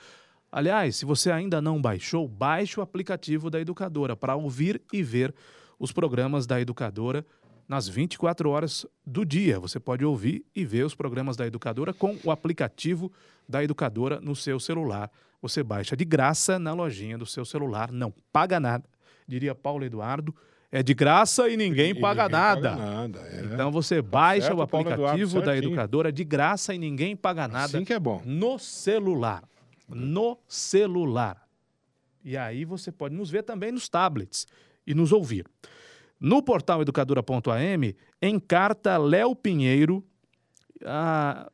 Aliás, se você ainda não baixou, baixe o aplicativo da educadora para ouvir e ver os programas da educadora nas 24 horas do dia. Você pode ouvir e ver os programas da educadora com o aplicativo da educadora no seu celular. Você baixa de graça na lojinha do seu celular, não paga nada. Diria Paulo Eduardo, é de graça e ninguém, E paga, ninguém nada. Paga nada. É. Então você baixa certo, o aplicativo da educadora de graça e ninguém paga nada Assim que é bom. no celular. No celular. E aí você pode nos ver também nos tablets e nos ouvir. No portal educadora.am, em carta Léo Pinheiro, a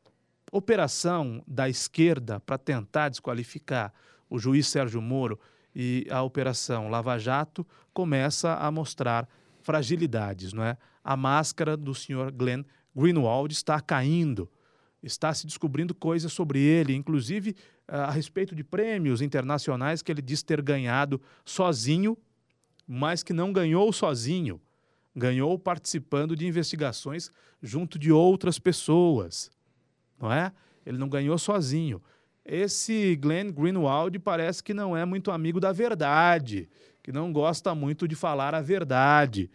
operação da esquerda para tentar desqualificar o juiz Sérgio Moro e a operação Lava Jato começa a mostrar fragilidades, não é? A máscara do senhor Glenn Greenwald está caindo, está se descobrindo coisas sobre ele, inclusive a respeito de prêmios internacionais que ele diz ter ganhado sozinho, mas que não ganhou sozinho. Ganhou participando de investigações junto de outras pessoas, não é? Ele não ganhou sozinho. Esse Glenn Greenwald parece que não é muito amigo da verdade, que não gosta muito de falar a verdade.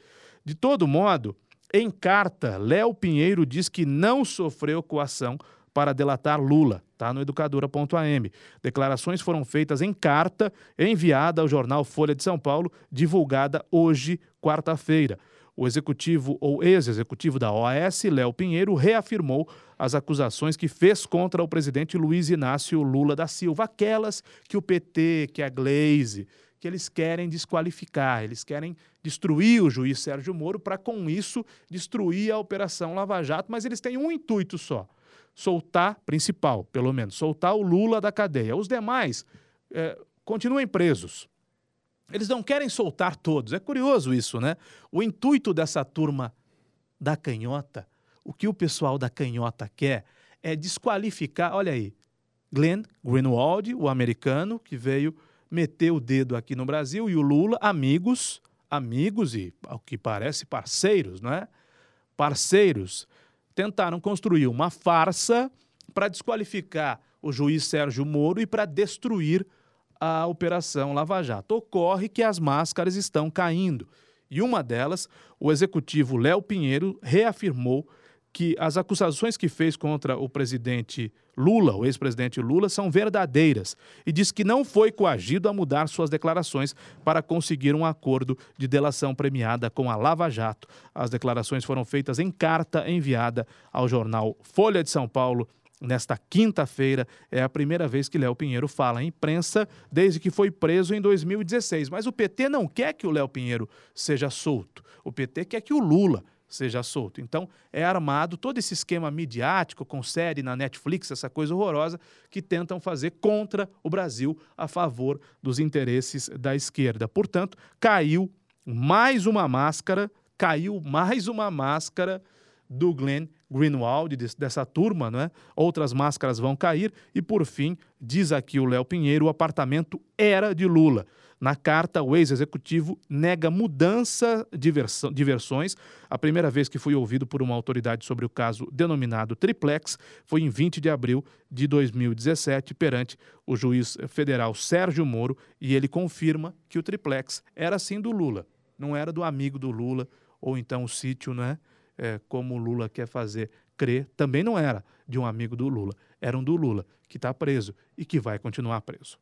De todo modo, em carta, Léo Pinheiro diz que não sofreu coação para delatar Lula, tá no educadora.am. Declarações foram feitas em carta enviada ao jornal Folha de São Paulo, divulgada hoje, quarta-feira. O executivo ou ex-executivo da OAS, Léo Pinheiro, reafirmou as acusações que fez contra o presidente Luiz Inácio Lula da Silva, aquelas que o PT, que a Glaze, que eles querem desqualificar, eles querem destruir o juiz Sérgio Moro para, com isso, destruir a Operação Lava Jato, mas eles têm um intuito só: soltar, principal, pelo menos, soltar o Lula da cadeia. Os demais é, continuem presos. Eles não querem soltar todos. É curioso isso, né? O intuito dessa turma da canhota, o que o pessoal da canhota quer é desqualificar. Olha aí, Glenn Greenwald, o americano que veio meter o dedo aqui no Brasil, e o Lula, amigos, amigos e, ao que parece, parceiros, não é? Parceiros, tentaram construir uma farsa para desqualificar o juiz Sérgio Moro e para destruir a Operação Lava Jato. Ocorre que as máscaras estão caindo. E uma delas, o executivo Léo Pinheiro reafirmou que as acusações que fez contra o presidente Lula, o ex-presidente Lula, são verdadeiras e diz que não foi coagido a mudar suas declarações para conseguir um acordo de delação premiada com a Lava Jato. As declarações foram feitas em carta enviada ao jornal Folha de São Paulo Nesta quinta-feira é a primeira vez que Léo Pinheiro fala à imprensa desde que foi preso em 2016. Mas o PT não quer que o Léo Pinheiro seja solto. O PT quer que o Lula seja solto. Então, é armado todo esse esquema midiático com série na Netflix, essa coisa horrorosa, que tentam fazer contra o Brasil a favor dos interesses da esquerda. Portanto, caiu mais uma máscara, caiu mais uma máscara do Glenn Greenwald, dessa turma, né? outras máscaras vão cair. E, por fim, diz aqui o Léo Pinheiro, o apartamento era de Lula. Na carta, o ex-executivo nega mudança de, de versões. A primeira vez que foi ouvido por uma autoridade sobre o caso denominado Triplex foi em 20 de abril de 2017, perante o juiz federal Sérgio Moro, e ele confirma que o Triplex era sim do Lula, não era do amigo do Lula, ou então o sítio, né? É, como o Lula quer fazer crer, também não era de um amigo do Lula, era um do Lula, que está preso e que vai continuar preso.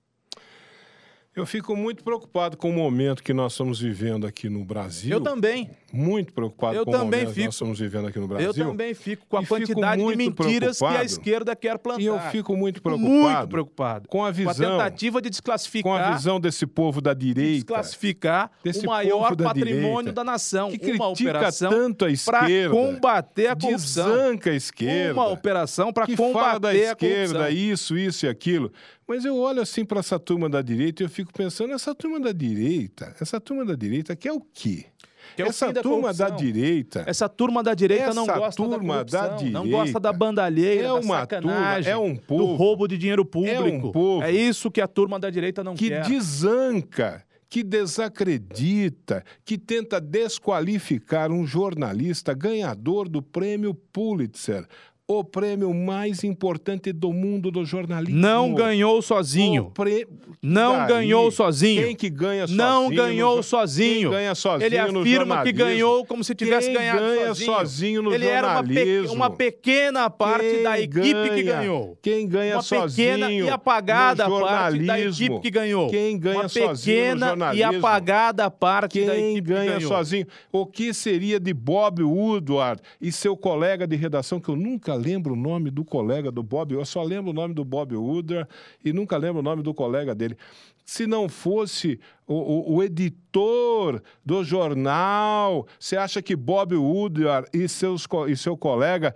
Eu fico muito preocupado com o momento que nós estamos vivendo aqui no Brasil. Eu também. Muito preocupado eu com também o momento fico. que nós estamos vivendo aqui no Brasil. Eu também fico com a e quantidade de mentiras que a esquerda quer plantar. E eu fico muito preocupado. Muito preocupado. Com a visão. Com a tentativa de desclassificar. Com a visão desse povo da direita. Desclassificar o maior da patrimônio direita, da nação. Que uma operação tanto a esquerda. Para combater a corrupção. Desanca a esquerda. Uma operação para combater fala da esquerda, a isso, isso e aquilo. Mas eu olho assim para essa turma da direita e eu fico pensando, essa turma da direita, essa turma da direita quer o quê? Que é essa turma da, da, direita. Essa turma da direita não gosta turma da, da direita, não gosta da bandalheira, é uma sacanagem, turma, é um povo, do roubo de dinheiro público. É, um povo é isso que a turma da direita não que quer. Que desanca, que desacredita, que tenta desqualificar um jornalista ganhador do prêmio Pulitzer o prêmio mais importante do mundo do jornalismo. Não ganhou sozinho. Pre... Não Daí, ganhou sozinho. Quem que ganha sozinho? Não ganhou no... sozinho. Quem ganha sozinho Ele afirma que ganhou como se tivesse Quem ganhado ganha sozinho. sozinho no Ele jornalismo. era uma, pe... uma pequena parte Quem da equipe ganha? que ganhou. Quem ganha uma sozinho pequena e apagada parte da equipe que ganhou. Quem ganha uma sozinho pequena e apagada parte Quem da equipe ganha que ganhou. sozinho. O que seria de Bob Woodward e seu colega de redação, que eu nunca lembro o nome do colega do Bob, eu só lembro o nome do Bob Woodward e nunca lembro o nome do colega dele. Se não fosse o, o, o editor do jornal, você acha que Bob Woodward e, seus, e seu colega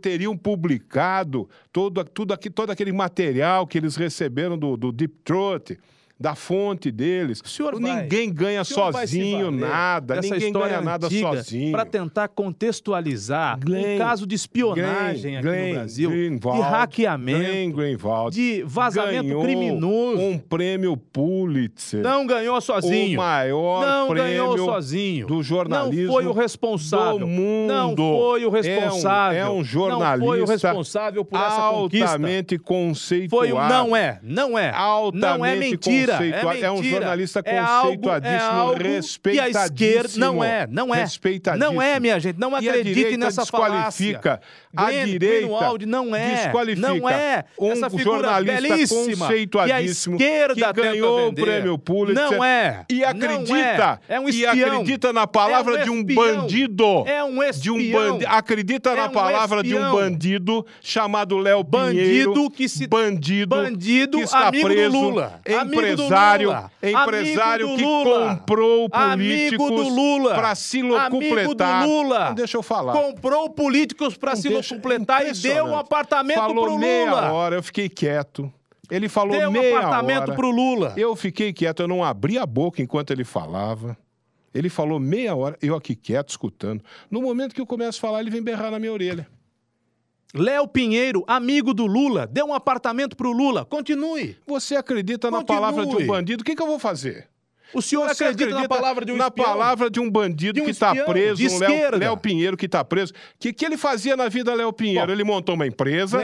teriam publicado todo, tudo aqui, todo aquele material que eles receberam do, do Deep Throat? Da fonte deles. O senhor ninguém vai, ganha sozinho nada, ninguém ganha nada sozinho. Para tentar contextualizar Glenn, um caso de espionagem Glenn, aqui Glenn, no Brasil, Greenwald, de hackeamento, Greenwald, de vazamento criminoso. Um prêmio Pulitzer. Não ganhou sozinho. O maior não prêmio ganhou sozinho. do jornalismo. Não foi o responsável. Do mundo. Não foi o responsável. É um, é um jornalista. Não foi o responsável por essa conquista. Altamente conceituado. Foi, não é, não é. Altamente não é mentira. É, mentira. é um jornalista é algo, conceituadíssimo, é algo respeitadíssimo. Que a esquerda não é, não é. Respeitadíssimo. Não é, minha gente. Não acredite nessa desqualifica. falácia. A Glenn, direita não é. Desqualifica. Não é. Um Essa jornalista belíssima conceituadíssimo que a esquerda que ganhou o prêmio Pulitzer. Não é. E acredita. É. é um e acredita na palavra é um de um bandido. É um espião. De um bandi... Acredita é na um palavra espião. de um bandido chamado Léo Bandido Pinheiro. que se bandido, bandido que está amigo preso do Lula. amigo empresário, Lula. empresário que comprou políticos do Lula. para se Amigo locupletar. do Lula. Deixa eu falar. Comprou políticos para se deixa- locupletar e deu um apartamento Falou pro meia Lula. hora, eu fiquei quieto. Ele falou Deu um meia apartamento hora. pro Lula. Eu fiquei quieto, eu não abri a boca enquanto ele falava. Ele falou meia hora, eu aqui quieto, escutando. No momento que eu começo a falar, ele vem berrar na minha orelha. Léo Pinheiro, amigo do Lula, deu um apartamento pro Lula. Continue. Você acredita na Continue. palavra de um bandido? O que, que eu vou fazer? O senhor Você acredita, na palavra de um na espião? palavra de um bandido De um que está preso, de um Léo. Léo Pinheiro que está preso. O que, que ele fazia na vida, Léo Pinheiro? Bom, ele montou uma empresa,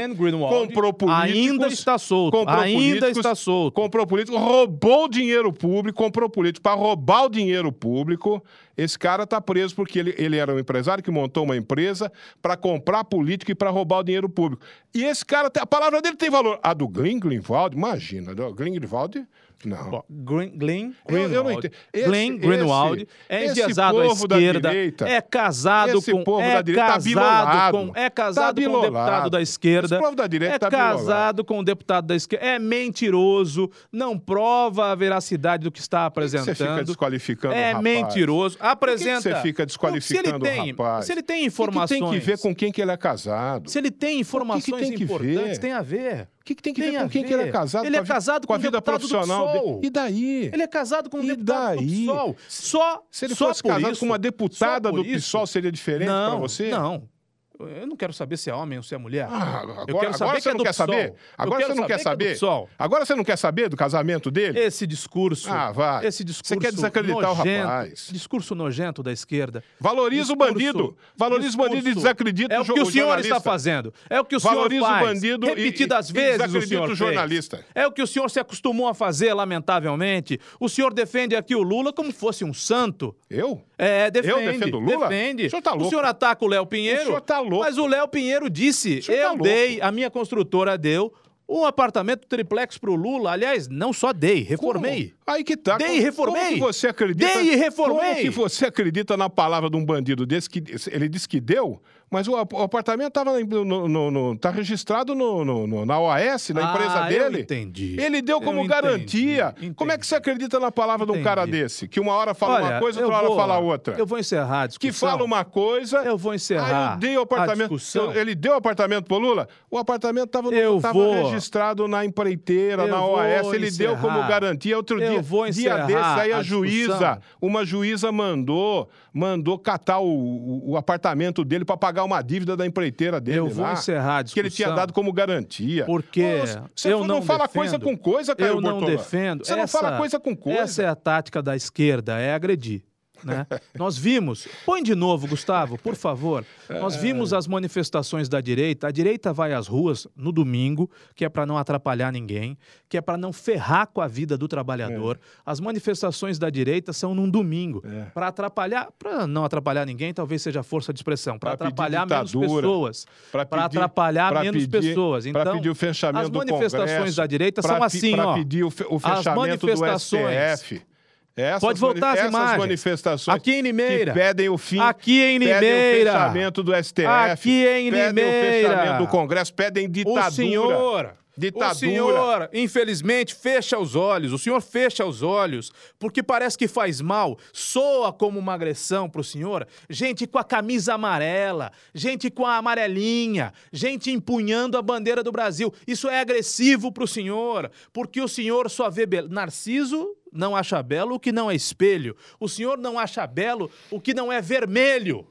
comprou políticos... ainda está solto, comprou ainda está solto. Comprou político, roubou o dinheiro público, comprou político para roubar o dinheiro público. Esse cara está preso porque ele, ele era um empresário que montou uma empresa para comprar político e para roubar o dinheiro público. E esse cara, a palavra dele tem valor. A do Glenn Greenwald, imagina, do Glenn Greenwald, não. Bom, Glenn, Glenn Eu- eu não Greenwald. entendo. Esse- Glenn Greenwald esse- é esse enviesado à esquerda, direita, é casado esse com povo é direita tá casado bilolado. com é Tá casado com um deputado da esquerda. Da direita é tá casado com um deputado da esquerda. É mentiroso, não prova a veracidade do que está Por que apresentando. Você fica desqualificando o é mentiroso. Apresenta. Você fica desqualificando se ele tem, rapaz? Se ele tem O que informações. tem que ver com quem que ele é casado? Se ele tem informações tem que importantes, ver? tem a ver. O que, que tem que Tem ver a com quem que ele é ver. casado? Ele é a casado com a com um vida profissional dele. E daí? Ele é casado com um E deputado daí? do PSOL. Só Se ele só fosse casado isso, com uma deputada do isso. PSOL, seria diferente para você? Não. Eu não quero saber se é homem ou se é mulher. Ah, agora, eu quero saber agora que você é não quer PSOL. saber? Agora você não quer saber é saber? PSOL. Agora você não quer saber do casamento dele? Esse discurso. Ah, vai. Esse discurso. Você quer desacreditar o nojento, rapaz. Discurso nojento da esquerda. Valoriza o bandido. Valoriza o bandido e desacredita É o o que o o senhor jornalista. está fazendo. É o que o senhor Valoriza o faz. bandido e- Repetidas e- e vezes o desacredita senhor o fez. jornalista. É o que o senhor se acostumou a fazer, lamentavelmente. O senhor defende aqui o Lula como fosse um santo. Eu? É, defende. defendo o Lula? Defende. O senhor tá louco. O senhor ataca o Léo Pinheiro. O senhor tá louco. Mas o Léo Pinheiro disse: tá eu louco. dei, a minha construtora deu um apartamento triplex pro Lula. Aliás, não só dei, reformei. Como? Aí que tá. Dei e reformei. Como que você acredita? Dei e reformei. Como que você acredita na palavra de um bandido desse que ele disse que deu, mas o, o apartamento estava no, no- no- tá registrado no, na OAS, na Ah, empresa eu dele. entendi. Ele deu Eu como entendi, garantia. entendi. Como é que você acredita na palavra de um cara Entendi. desse? Que uma hora fala uma coisa, eu outra hora vou- fala outra. Eu vou encerrar a discussão. Que fala uma coisa. Eu vou encerrar Ah, eu dei o apartamento. Eu- ele deu o apartamento pro Lula? O apartamento estava Eu registrado na empreiteira, Eu na OAS. Ele deu como encerrar. garantia. Outro Eu dia, vou dia encerrar desse, aí a, a juíza, uma juíza mandou, mandou catar o, o- o apartamento dele para pagar uma dívida da empreiteira dele. Eu vou lá, encerrar a Que ele tinha discussão. dado como garantia. Porque Pô, você eu não, não fala defendo, coisa com coisa, Caio Eu não Bortolã. defendo. Você não Essa- fala coisa com coisa. Essa é a tática da esquerda, é agredir. Né? Nós vimos, põe de novo, Gustavo, por favor. Nós vimos as manifestações da direita. A direita vai às ruas no domingo, que é para não atrapalhar ninguém, que é para não ferrar com a vida do trabalhador. As manifestações da direita são num domingo, É. para atrapalhar, para não atrapalhar ninguém, talvez seja força de expressão, para atrapalhar menos pessoas, para atrapalhar menos pedir- pessoas. Então, pedir o fechamento as do manifestações Congresso, da direita são assim, ó. pedir o, fe- o As fechamento do manifestações. STF. Essas Pode voltar as essas imagens. manifestações Aqui em Limeira. que pedem o fim, Aqui em pedem Limeira. o fechamento do STF, Aqui em pedem o fechamento do Congresso, pedem ditadura. O senhor, Ditadura. o senhor, infelizmente, fecha os olhos. O senhor fecha os olhos porque parece que faz mal. Soa como uma agressão pro senhor. Gente com a camisa amarela, gente com a amarelinha, gente empunhando a bandeira do Brasil. Isso é agressivo pro senhor, porque o senhor só vê be... Narciso não acha belo o que não é espelho. O senhor não acha belo o que não é vermelho.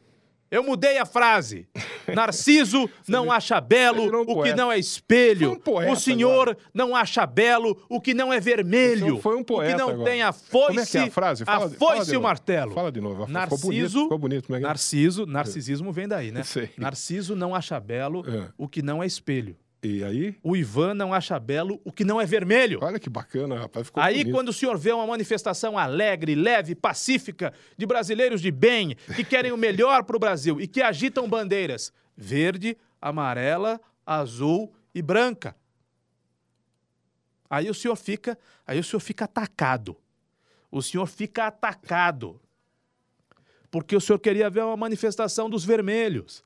Eu mudei a frase. Narciso não acha belo um o que não é espelho. Um poeta o senhor agora. não acha belo o que não é vermelho. O foi um o poeta que não agora. tem a foice, Como é que é a frase? Fala a foice e o martelo. Fala de novo. Ficou Narciso, bonito, ficou bonito. É é? Narciso, narcisismo vem daí, né? Sei. Narciso não acha belo É. o que não é espelho. E aí? O Ivan não acha belo o que não é vermelho. Olha que bacana, rapaz. Ficou Aí, bonito. quando o senhor vê uma manifestação alegre, leve, pacífica, de brasileiros de bem, que querem o melhor para o Brasil e que agitam bandeiras verde, amarela, azul e branca. Aí o senhor fica, aí o senhor fica atacado. O senhor fica atacado. Porque o senhor queria ver uma manifestação dos vermelhos.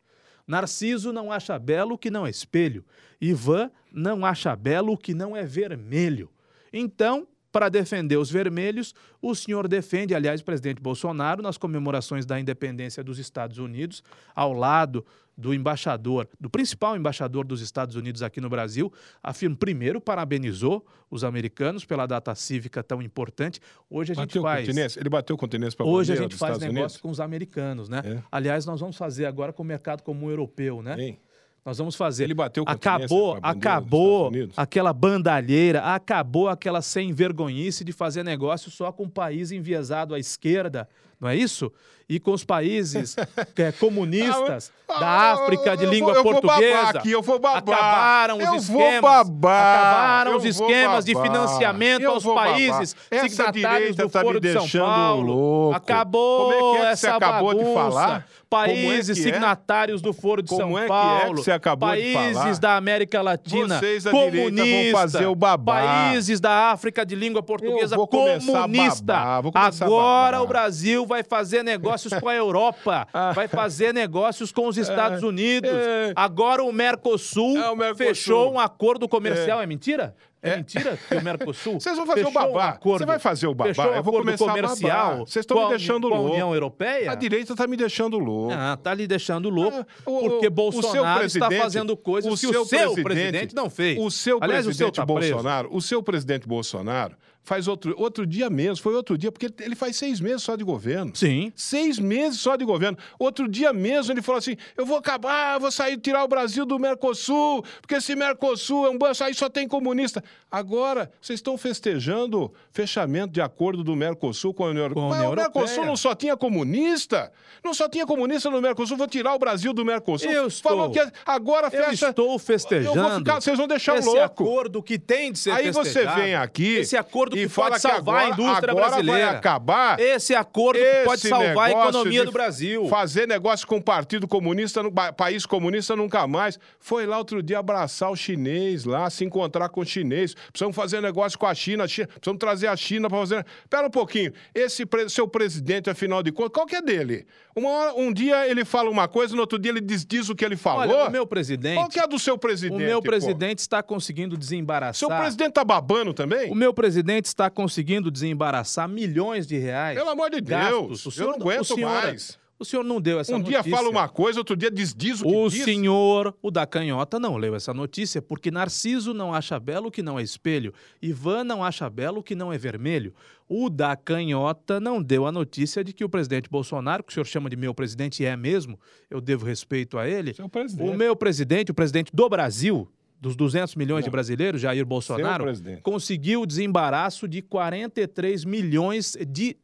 Narciso não acha belo o que não é espelho. Ivan não acha belo o que não é vermelho. Então, para defender os vermelhos, o senhor defende, aliás, o presidente Bolsonaro, nas comemorações da independência dos Estados Unidos, ao lado do embaixador, do principal embaixador dos Estados Unidos aqui no Brasil, afirma, primeiro parabenizou os americanos pela data cívica tão importante. Hoje a gente Bateu faz. continência? Ele bateu continência para Hoje a gente faz Estados negócio Unidos? com os americanos, né? É. Aliás, nós vamos fazer agora com o mercado comum europeu, né? Hein? Nós vamos fazer. Ele bateu acabou, com acabou Unidos? aquela bandalheira, acabou aquela sem vergonhice de fazer negócio só com um país enviesado à esquerda, não é isso? E com os países é, comunistas Ah, da África de eu língua vou- eu vou portuguesa. babar aqui, eu vou babar. Acabaram os Eu vou esquemas. babar, acabaram os vou esquemas de financiamento aos vou países Essa signatários direita do tá me Foro de São deixando Paulo. louco. Acabou Como é que é que essa você acabou de bagunça. falar? É Países é? signatários do Foro de Como São é é que Paulo. países da América Latina. Vocês comunista, fazer o babá. Países da África de língua portuguesa comunista. Agora o Brasil vai fazer negócios com a Europa. vai fazer negócios com os Estados Unidos. é. Agora o Mercosul, É, o Mercosul. fechou um acordo comercial. É, mentira? É, mentira que o Mercosul. Vocês vão fazer o um babá. Você vai fazer o babá. Um Eu vou começar comercial. Vocês estão me deixando com a louco. União Europeia? A direita tá me deixando louco. Ah, tá lhe deixando louco, Ah, o- porque o- Bolsonaro o seu está presidente- fazendo coisas que o seu presidente, não fez. O seu Aliás, o seu presidente tá preso. Bolsonaro, o seu presidente Bolsonaro faz outro, outro dia mesmo, foi outro dia, porque ele- faz seis meses só de governo. Sim. Seis meses só de governo. Outro dia mesmo ele falou assim: eu vou acabar, eu vou sair, tirar o Brasil do Mercosul, porque esse Mercosul é um banco, aí só tem comunista. Agora, vocês estão festejando fechamento de acordo do Mercosul com a União Com a Europeia. União Mas o Mercosul Europeia. não só tinha comunista? Não só tinha comunista no Mercosul, vou tirar o Brasil do Mercosul. Eu estou- Falou que agora Eu fecha. estou festejando. Eu vou ficar, vocês vão deixar esse louco. acordo que tem de ser Aí você festejado. vem aqui Esse acordo que pode salvar a agora- indústria agora brasileira. vai acabar Esse acordo que pode esse salvar a economia do Brasil. Fazer negócio com o Partido Comunista, no país comunista nunca mais. Foi lá outro dia abraçar o chinês lá, se encontrar com o chinês. Precisamos fazer negócio com a China, a China- precisamos trazer a China para fazer. Pera um pouquinho. Esse seu presidente, afinal de contas, qual que é dele? Hora- um dia ele fala uma coisa, no outro dia ele desdiz o que ele falou. Olha, o meu presidente. Qual que é a do seu O presidente? meu pô? presidente está conseguindo desembaraçar. Seu presidente tá babando também? O meu presidente está conseguindo desembaraçar milhões de reais. Pelo amor de. Deus, eu não aguento o senhor, mais. O senhor não deu essa Um dia notícia. fala uma coisa, outro dia desdiz o que O diz. senhor, o da canhota, não leu essa notícia porque Narciso não acha belo o que não é espelho, Ivan não acha belo o que não é vermelho. O da canhota não deu a notícia de que o presidente Bolsonaro, que o senhor chama de meu presidente e é mesmo, eu devo respeito a ele. Seu presidente. O meu presidente, o presidente do Brasil, dos 200 milhões de brasileiros, Jair Bolsonaro, conseguiu o desembaraço de 43 milhões de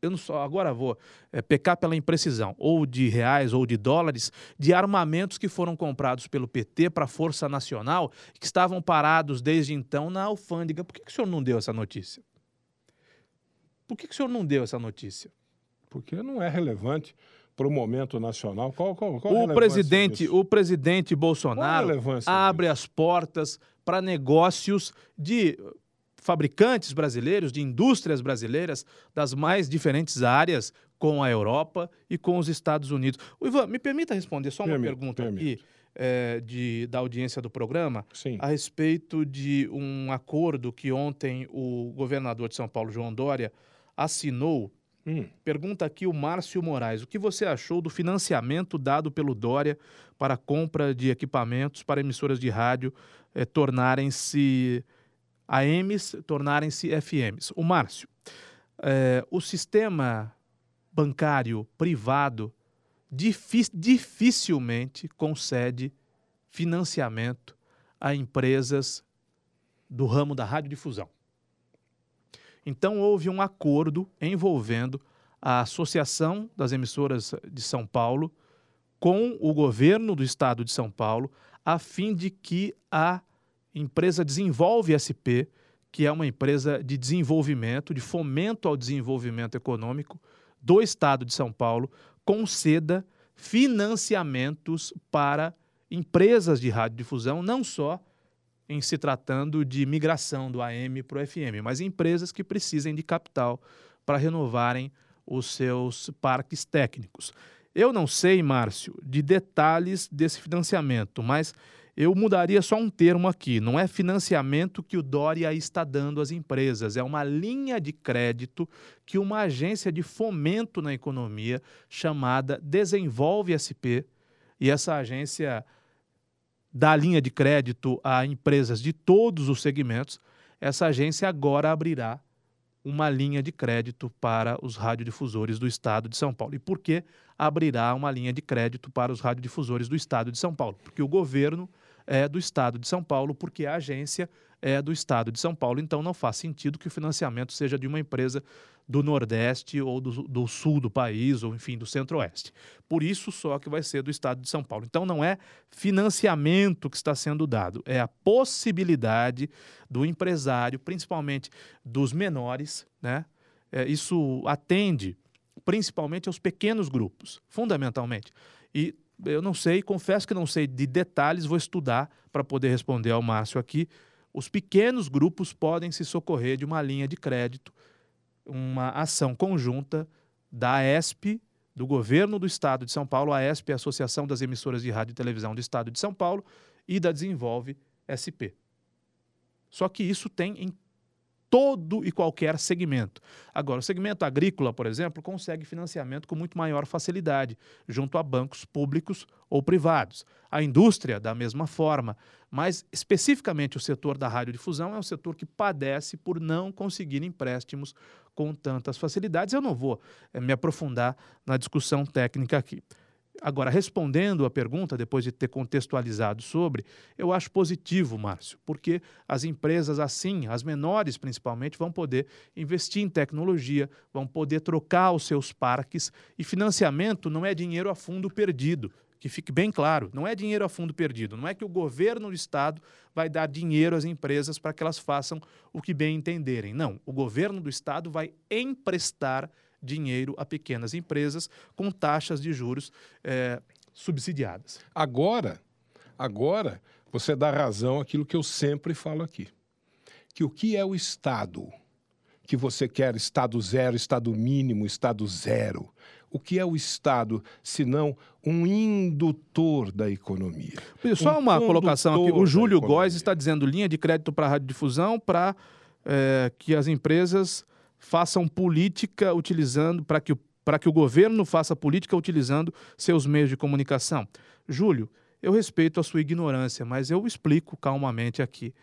eu não só agora vou é, pecar pela imprecisão, ou de reais ou de dólares, de armamentos que foram comprados pelo PT para a Força Nacional, que estavam parados desde então na alfândega. Por que, que o senhor não deu essa notícia? Por que, que o senhor não deu essa notícia? Porque não é relevante para o momento nacional. Qual, qual, qual O presidente, disso? o presidente Bolsonaro abre as portas para negócios de fabricantes brasileiros, de indústrias brasileiras das mais diferentes áreas com a Europa e com os Estados Unidos. O Ivan, me permita responder só uma Permito, pergunta permito. aqui eh, de, da audiência do programa Sim. a respeito de um acordo que ontem o governador de São Paulo, João Dória, assinou Hum. Pergunta aqui o Márcio Moraes. O que você achou do financiamento dado pelo Dória para a compra de equipamentos para emissoras de rádio eh, tornarem-se AMs, tornarem-se FMs? O Márcio, eh, o sistema bancário privado difi- dificilmente concede financiamento a empresas do ramo da radiodifusão. Então, houve um acordo envolvendo a Associação das Emissoras de São Paulo com o governo do estado de São Paulo, a fim de que a empresa Desenvolve SP, que é uma empresa de desenvolvimento, de fomento ao desenvolvimento econômico do estado de São Paulo, conceda financiamentos para empresas de radiodifusão, não só em se tratando de migração do AM para o FM, mas empresas que precisem de capital para renovarem os seus parques técnicos. Eu não sei, Márcio, de detalhes desse financiamento, mas eu mudaria só um termo aqui. Não é financiamento que o Dória está dando às empresas, é uma linha de crédito que uma agência de fomento na economia chamada Desenvolve SP, e essa agência dá linha de crédito a empresas de todos os segmentos. Essa agência agora abrirá uma linha de crédito para os radiodifusores do estado de São Paulo. E por que abrirá uma linha de crédito para os radiodifusores do estado de São Paulo? Porque o governo é do estado de São Paulo, porque a agência é do estado de São Paulo, então não faz sentido que o financiamento seja de uma empresa do Nordeste ou do, do Sul do país, ou enfim, do Centro-Oeste. Por isso só que vai ser do estado de São Paulo. Então não é financiamento que está sendo dado, é a possibilidade do empresário, principalmente dos menores, né? É, isso atende principalmente aos pequenos grupos, fundamentalmente. E eu não sei, confesso que não sei de detalhes, vou estudar para poder responder ao Márcio aqui. Os pequenos grupos podem se socorrer de uma linha de crédito uma ação conjunta da ESP, do governo do estado de São Paulo, a ESP, a Associação das Emissoras de Rádio e Televisão do Estado de São Paulo, e da Desenvolve SP. Só que isso tem em todo e qualquer segmento. Agora, o segmento agrícola, por exemplo, consegue financiamento com muito maior facilidade, junto a bancos públicos ou privados. A indústria, da mesma forma, mas especificamente o setor da radiodifusão é um setor que padece por não conseguir empréstimos com tantas facilidades. Eu não vou é, me aprofundar na discussão técnica aqui. Agora, respondendo a pergunta, depois de ter contextualizado sobre, eu acho positivo, Márcio, porque as empresas assim, as menores principalmente, vão poder investir em tecnologia, vão poder trocar os seus parques e financiamento não é dinheiro a fundo perdido. Que fique bem claro, não é dinheiro a fundo perdido, não é que o governo do estado vai dar dinheiro às empresas para que elas façam o que bem entenderem. Não, o governo do estado vai emprestar dinheiro a pequenas empresas com taxas de juros é, subsidiadas. Agora, agora você dá razão àquilo que eu sempre falo aqui, que o que é o Estado? Que você quer Estado zero, Estado mínimo, Estado zero. O que é o Estado, senão um indutor da economia? Só um uma colocação aqui. O Júlio Góes está dizendo linha de crédito para a radiodifusão para é, que as empresas façam política utilizando, para que, para que o governo faça política utilizando seus meios de comunicação. Júlio, eu respeito a sua ignorância, mas eu explico calmamente aqui.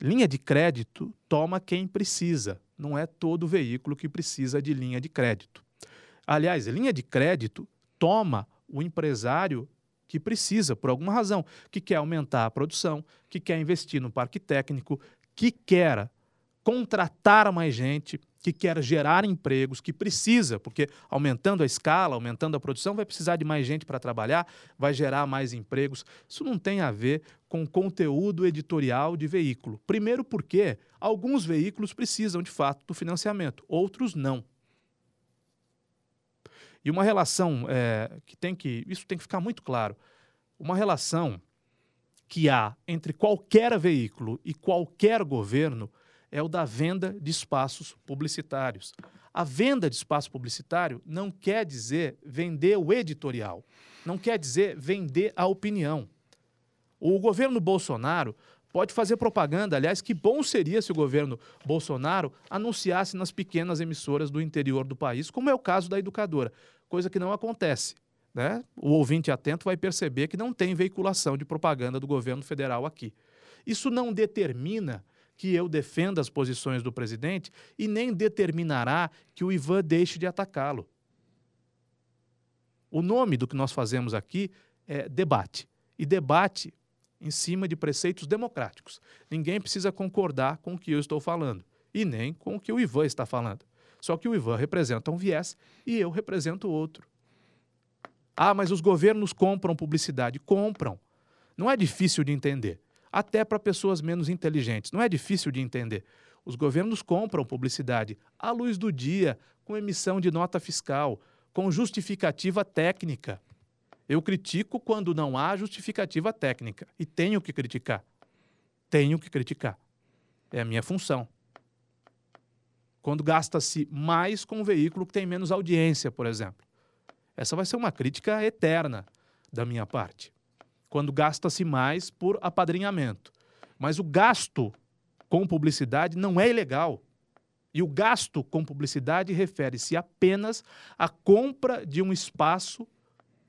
Linha de crédito toma quem precisa, não é todo veículo que precisa de linha de crédito. Aliás, linha de crédito toma o empresário que precisa, por alguma razão, que quer aumentar a produção, que quer investir no parque técnico, que quer contratar mais gente, que quer gerar empregos, que precisa, porque aumentando a escala, aumentando a produção, vai precisar de mais gente para trabalhar, vai gerar mais empregos. Isso não tem a ver com conteúdo editorial de veículo. Primeiro, porque alguns veículos precisam de fato do financiamento, outros não. E uma relação é, que tem que. Isso tem que ficar muito claro. Uma relação que há entre qualquer veículo e qualquer governo é o da venda de espaços publicitários. A venda de espaço publicitário não quer dizer vender o editorial, não quer dizer vender a opinião. O governo Bolsonaro pode fazer propaganda, aliás, que bom seria se o governo Bolsonaro anunciasse nas pequenas emissoras do interior do país, como é o caso da educadora, coisa que não acontece. Né? O ouvinte atento vai perceber que não tem veiculação de propaganda do governo federal aqui. Isso não determina que eu defenda as posições do presidente e nem determinará que o Ivan deixe de atacá-lo. O nome do que nós fazemos aqui é debate. E debate em cima de preceitos democráticos. Ninguém precisa concordar com o que eu estou falando e nem com o que o Ivan está falando. Só que o Ivan representa um viés e eu represento outro. Ah, mas os governos compram publicidade. Compram. Não é difícil de entender até para pessoas menos inteligentes. Não é difícil de entender. Os governos compram publicidade à luz do dia, com emissão de nota fiscal, com justificativa técnica. Eu critico quando não há justificativa técnica e tenho que criticar. Tenho que criticar. É a minha função. Quando gasta-se mais com um veículo que tem menos audiência, por exemplo. Essa vai ser uma crítica eterna da minha parte. Quando gasta-se mais por apadrinhamento. Mas o gasto com publicidade não é ilegal. E o gasto com publicidade refere-se apenas à compra de um espaço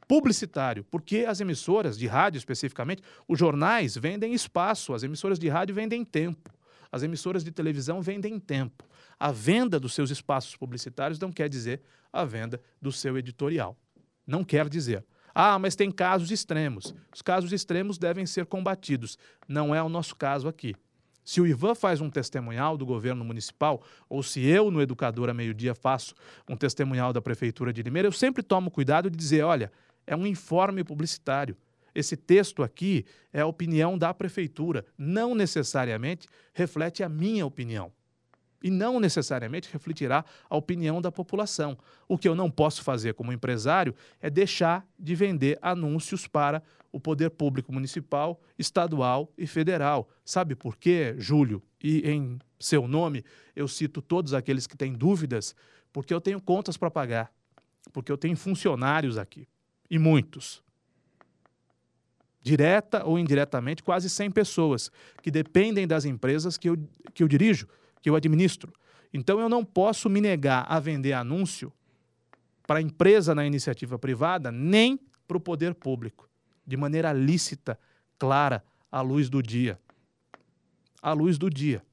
publicitário, porque as emissoras de rádio especificamente, os jornais vendem espaço, as emissoras de rádio vendem tempo, as emissoras de televisão vendem tempo. A venda dos seus espaços publicitários não quer dizer a venda do seu editorial. Não quer dizer. Ah, mas tem casos extremos. Os casos extremos devem ser combatidos. Não é o nosso caso aqui. Se o Ivan faz um testemunhal do governo municipal, ou se eu, no Educador a Meio-Dia, faço um testemunhal da Prefeitura de Limeira, eu sempre tomo cuidado de dizer: olha, é um informe publicitário. Esse texto aqui é a opinião da Prefeitura, não necessariamente reflete a minha opinião. E não necessariamente refletirá a opinião da população. O que eu não posso fazer como empresário é deixar de vender anúncios para o poder público municipal, estadual e federal. Sabe por quê, Júlio? E em seu nome eu cito todos aqueles que têm dúvidas, porque eu tenho contas para pagar, porque eu tenho funcionários aqui, e muitos. Direta ou indiretamente, quase 100 pessoas que dependem das empresas que eu, que eu dirijo, que eu administro. Então eu não posso me negar a vender anúncio para a empresa na iniciativa privada, nem para o poder público de maneira lícita, clara, à luz do dia. À luz do dia.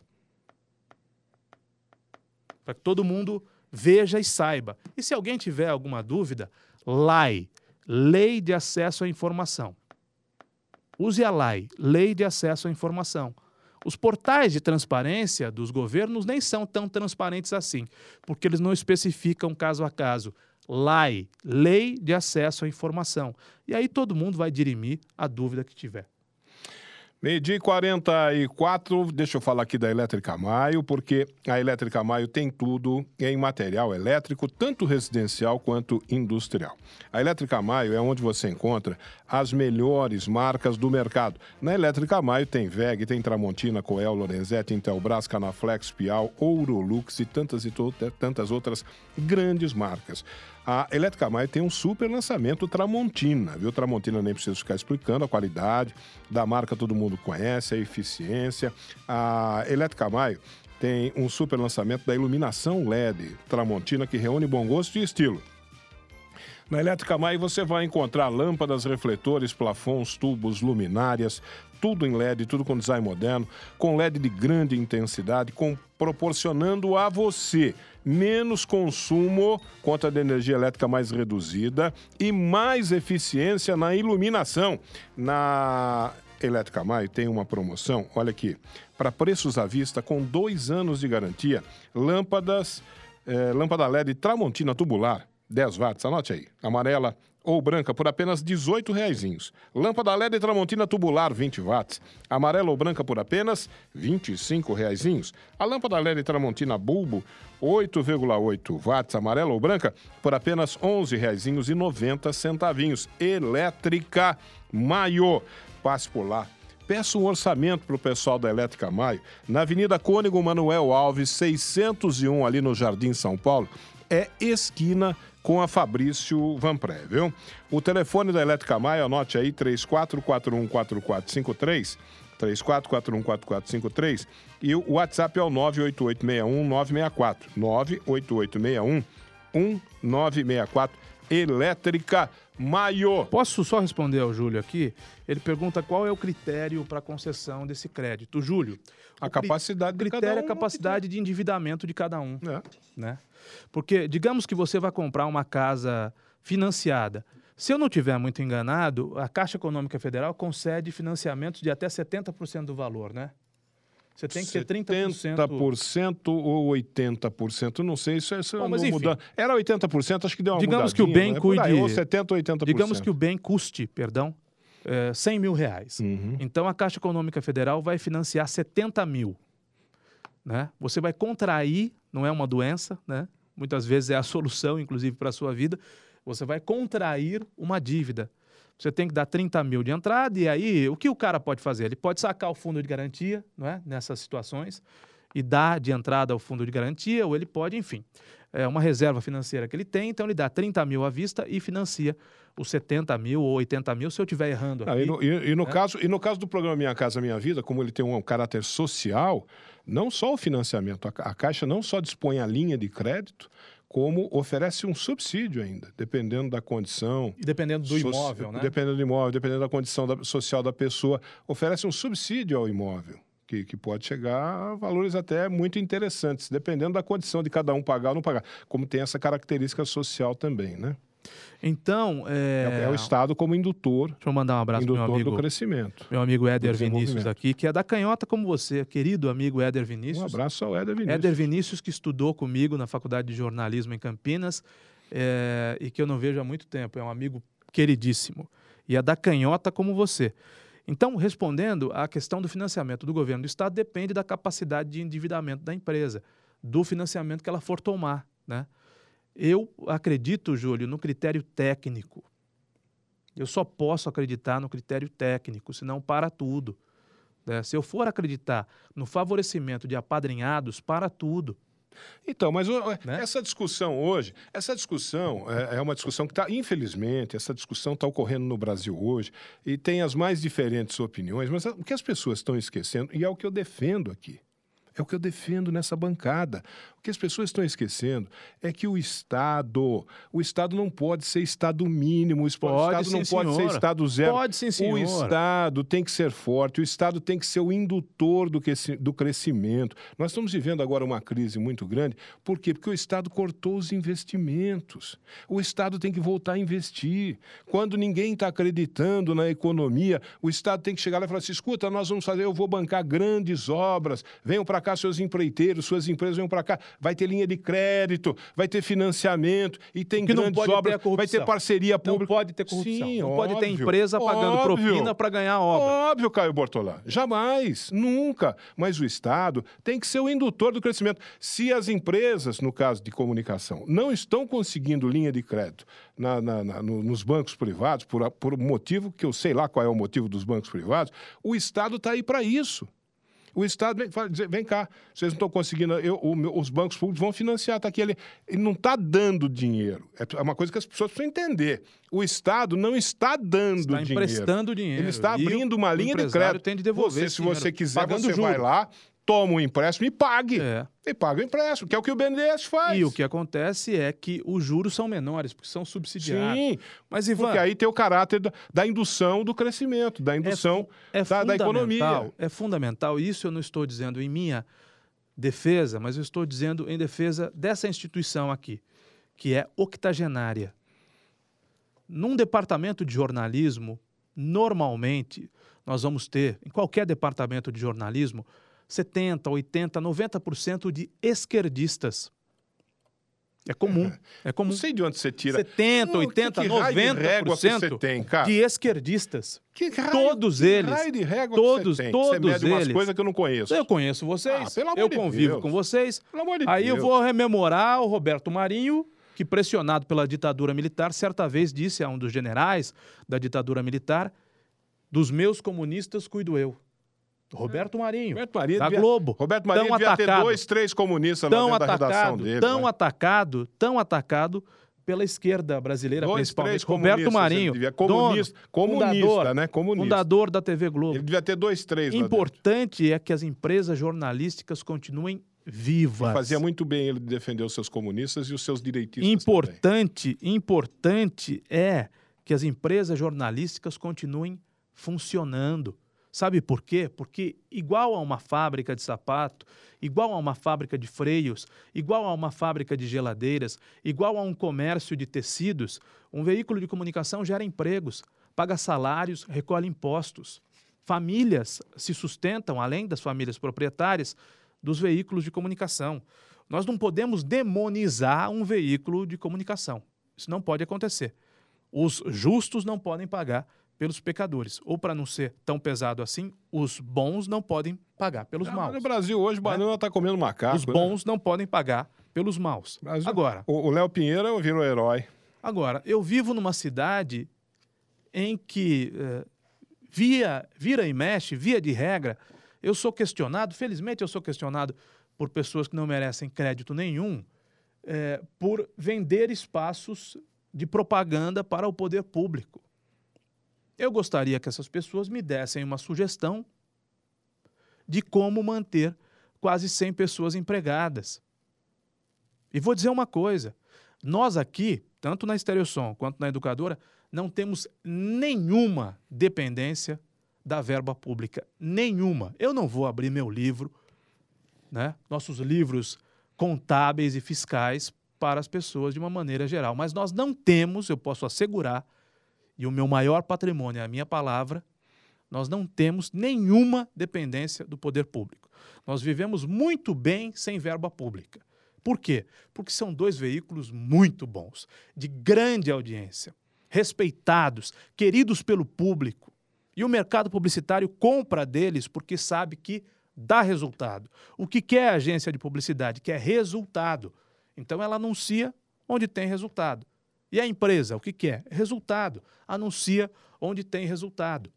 Para que todo mundo veja e saiba. E se alguém tiver alguma dúvida, LAI, Lei de Acesso à Informação. Use a LAI, Lei de Acesso à Informação. Os portais de transparência dos governos nem são tão transparentes assim, porque eles não especificam caso a caso. LAI, Lei de Acesso à Informação. E aí todo mundo vai dirimir a dúvida que tiver. Meio-dia 44, deixa eu falar aqui da Elétrica Maio, porque a Elétrica Maio tem tudo em material elétrico, tanto residencial quanto industrial. A Elétrica Maio é onde você encontra as melhores marcas do mercado. Na Elétrica Maio tem VEG, tem Tramontina, Coel, Lorenzetti, Intelbras, Canaflex, Pial, Ourolux e tantas e tantas outras grandes marcas. A Elétrica Maio tem um super lançamento Tramontina, viu? Tramontina nem preciso ficar explicando a qualidade da marca, todo mundo conhece, a eficiência. A Elétrica Maio tem um super lançamento da iluminação LED Tramontina que reúne bom gosto e estilo. Na Elétrica Maio você vai encontrar lâmpadas, refletores, plafons, tubos, luminárias, tudo em LED, tudo com design moderno, com LED de grande intensidade, com, proporcionando a você menos consumo, conta de energia elétrica mais reduzida e mais eficiência na iluminação. Na Elétrica Maio tem uma promoção, olha aqui, para preços à vista com dois anos de garantia, lâmpadas, eh, lâmpada LED Tramontina tubular, 10 watts, anote aí, amarela ou branca por apenas R$ 18,00. Lâmpada LED Tramontina tubular 20 watts, amarela ou branca por apenas R$ 25,00. A lâmpada LED Tramontina bulbo 8,8 watts, amarela ou branca por apenas R$ 11,90. Elétrica Maio. Passe por lá. Peça um orçamento para o pessoal da Elétrica Maio, na Avenida Cônigo Manuel Alves, 601, ali no Jardim São Paulo. É esquina com a Fabrício Vanpré, viu? O telefone da Elétrica Maio, anote aí, 34414453, 34414453, e o WhatsApp é o 98861-964, 98861-1964, Elétrica Maio. Posso só responder ao Júlio aqui? Ele pergunta qual é o critério para concessão desse crédito. Júlio, a capacidade de critério cada um, é a capacidade de endividamento de cada um, é. né? Porque digamos que você vai comprar uma casa financiada. Se eu não tiver muito enganado, a Caixa Econômica Federal concede financiamentos de até 70% do valor, né? Você tem que ter 30%. 70% ou 80%, não sei, isso, isso Bom, mas não. Era 80%, acho que deu uma Digamos que o bem né? cuide... Aí, ou 70% ou 80%. Digamos que o bem custe, perdão, é, 100 mil reais. Uhum. Então, a Caixa Econômica Federal vai financiar 70 mil. Né? Você vai contrair, não é uma doença, né? muitas vezes é a solução, inclusive, para a sua vida. Você vai contrair uma dívida. Você tem que dar 30 mil de entrada, e aí o que o cara pode fazer? Ele pode sacar o fundo de garantia, não é? Nessas situações. e dá de entrada ao fundo de garantia, ou ele pode, enfim, é uma reserva financeira que ele tem, então ele dá 30 mil à vista e financia os 70 mil ou 80 mil, se eu estiver errando Ah, aqui. e, no, e- e no né? caso, e no caso do programa Minha Casa Minha Vida, como ele tem um caráter social, não só o financiamento, a, a Caixa não só dispõe a linha de crédito, como oferece um subsídio ainda, dependendo da condição. E dependendo do imóvel, né? Dependendo do imóvel, dependendo da condição da- social da pessoa, oferece um subsídio ao imóvel. Que, que pode chegar a valores até muito interessantes, dependendo da condição de cada um pagar ou não pagar. Como tem essa característica social também, né? Então, é... É, é o Estado como indutor, Deixa eu mandar um abraço meu amigo, do crescimento. meu amigo Éder Vinícius aqui, que é da canhota como você, querido amigo Éder Um Vinícius. abraço ao Éder Vinícius. Éder Vinícius, que estudou comigo na Faculdade de Jornalismo em Campinas é, e que eu não vejo há muito tempo. É um amigo queridíssimo. E é da canhota como você. Então, respondendo, a questão do financiamento do governo do Estado depende da capacidade de endividamento da empresa, do financiamento que ela for tomar. Né? Eu acredito, Júlio, no critério técnico. Eu só posso acreditar no critério técnico, senão para tudo. né? Se eu for acreditar no favorecimento de apadrinhados, para tudo. Então, mas Né? essa discussão hoje, essa discussão é, é uma discussão que está, infelizmente, essa discussão está ocorrendo no Brasil hoje e tem as mais diferentes opiniões, mas o que as pessoas estão esquecendo, e é o que eu defendo aqui, é o que eu defendo nessa bancada. O que as pessoas estão esquecendo é que o Estado, o Estado não pode ser Estado mínimo, o Estado Pode, não sim, pode ser senhora. Estado zero. Pode sim, O senhora. Estado tem que ser forte, o Estado tem que ser o indutor do, cresci- do crescimento. Nós estamos vivendo agora uma crise muito grande. Por quê? Porque o Estado cortou os investimentos. O Estado tem que voltar a investir. Quando ninguém está acreditando na economia, o Estado tem que chegar lá e falar assim: escuta, nós vamos fazer, eu vou bancar grandes obras, venham para cá seus empreiteiros, suas empresas venham para cá, vai ter linha de crédito, vai ter financiamento e tem Porque não grandes ter a obras, vai corrupção. ter parceria Não pública. pode ter corrupção. Sim, não pode ter óbvio, empresa pagando óbvio. propina para ganhar obra. Óbvio, Caio Bortolã. Jamais, nunca. Mas o Estado tem que ser o indutor do crescimento. Se as empresas, no caso de comunicação, não estão conseguindo linha de crédito na- na- na- no- nos bancos privados, por, por um motivo que eu sei lá qual é o motivo dos bancos privados, o Estado está aí para isso. O Estado vem, fala, dizer, vem cá, vocês não estão conseguindo, eu- o os bancos públicos vão financiar, está aqui ele. Ele não está dando dinheiro. É uma coisa que as pessoas precisam entender. O Estado não está dando Está dinheiro. emprestando dinheiro. Ele está abrindo uma linha de crédito. tem de devolver Você, se você dinheiro, quiser, pagando você vai juros. lá, toma um empréstimo e pague. É. E paga o empréstimo, que é o que o BNDES faz. E o que acontece é que os juros são menores, porque são subsidiados. Sim, Mas, Ivan, porque aí tem o caráter da, da indução do crescimento, da indução é da, da economia. fundamental, É fundamental, isso eu não estou dizendo em minha defesa, mas eu estou dizendo em defesa dessa instituição aqui, que é octogenária. Num departamento de jornalismo, normalmente, nós vamos ter, em qualquer departamento de jornalismo, 70, 80, 90% de esquerdistas. É comum, é comum. Não sei de onde você tira. 70, Hum, 80, que, que raio de régua que 90% você tem, cara? de esquerdistas. Que raio- todos que eles, raio de régua todos- que você tem? todos você mede umas eles. coisas que eu não conheço. Eu conheço vocês, Ah, eu de convivo Deus. com vocês. Pelo amor de Aí eu Deus. vou rememorar o Roberto Marinho, que pressionado pela ditadura militar, certa vez disse a um dos generais da ditadura militar: dos meus comunistas cuido eu. Roberto Marinho, Roberto Marinho da devia- Globo. Roberto Marinho tão devia ter atacado, dois, três comunistas tão dentro da redação atacado, dele. tão né? atacado, tão atacado pela esquerda brasileira, Dois, principalmente. Roberto Marinho, ele devia- comunista- dono, comunista, fundador, né? Comunista. fundador da TV Globo. Ele devia ter dois, três. Importante é que as empresas jornalísticas continuem vivas. Fazia muito bem ele defender os seus comunistas e os seus direitistas também. Importante, importante é que as empresas jornalísticas continuem funcionando. Sabe por quê? Porque igual a uma fábrica de sapato, igual a uma fábrica de freios, igual a uma fábrica de geladeiras, igual a um comércio de tecidos, um veículo de comunicação gera empregos, paga salários, recolhe impostos. Famílias se sustentam, além das famílias proprietárias, dos veículos de comunicação. Nós não podemos demonizar um veículo de comunicação. Isso não pode acontecer. Os justos não podem pagar pelos pecadores. Ou, para não ser tão pesado assim, os bons não podem pagar pelos Ah, maus. No Brasil hoje, banana está comendo macaco. Os né? bons não podem pagar pelos maus. Brasil- Agora, O o Léo Pinheiro virou herói. Agora, eu vivo numa cidade em que, eh, via, vira e mexe, via de regra, eu sou questionado, felizmente eu sou questionado por pessoas que não merecem crédito nenhum, é, por vender espaços de propaganda para o poder público. Eu gostaria que essas pessoas me dessem uma sugestão de como manter quase 100 pessoas empregadas. E vou dizer uma coisa: nós aqui, tanto na Estereosom quanto na Educadora, não temos nenhuma dependência da verba pública. Nenhuma. Eu não vou abrir meu livro, né? nossos livros contábeis e fiscais para as pessoas de uma maneira geral. Mas nós não temos, eu posso assegurar, e o meu maior patrimônio é a minha palavra, nós não temos nenhuma dependência do poder público. Nós vivemos muito bem sem verba pública. Por quê? Porque são dois veículos muito bons, de grande audiência, respeitados, queridos pelo público. E o mercado publicitário compra deles porque sabe que dá resultado. O que quer a agência de publicidade? Quer resultado. Então ela anuncia onde tem resultado. E a empresa, o que quer? Resultado. Anuncia onde tem resultado.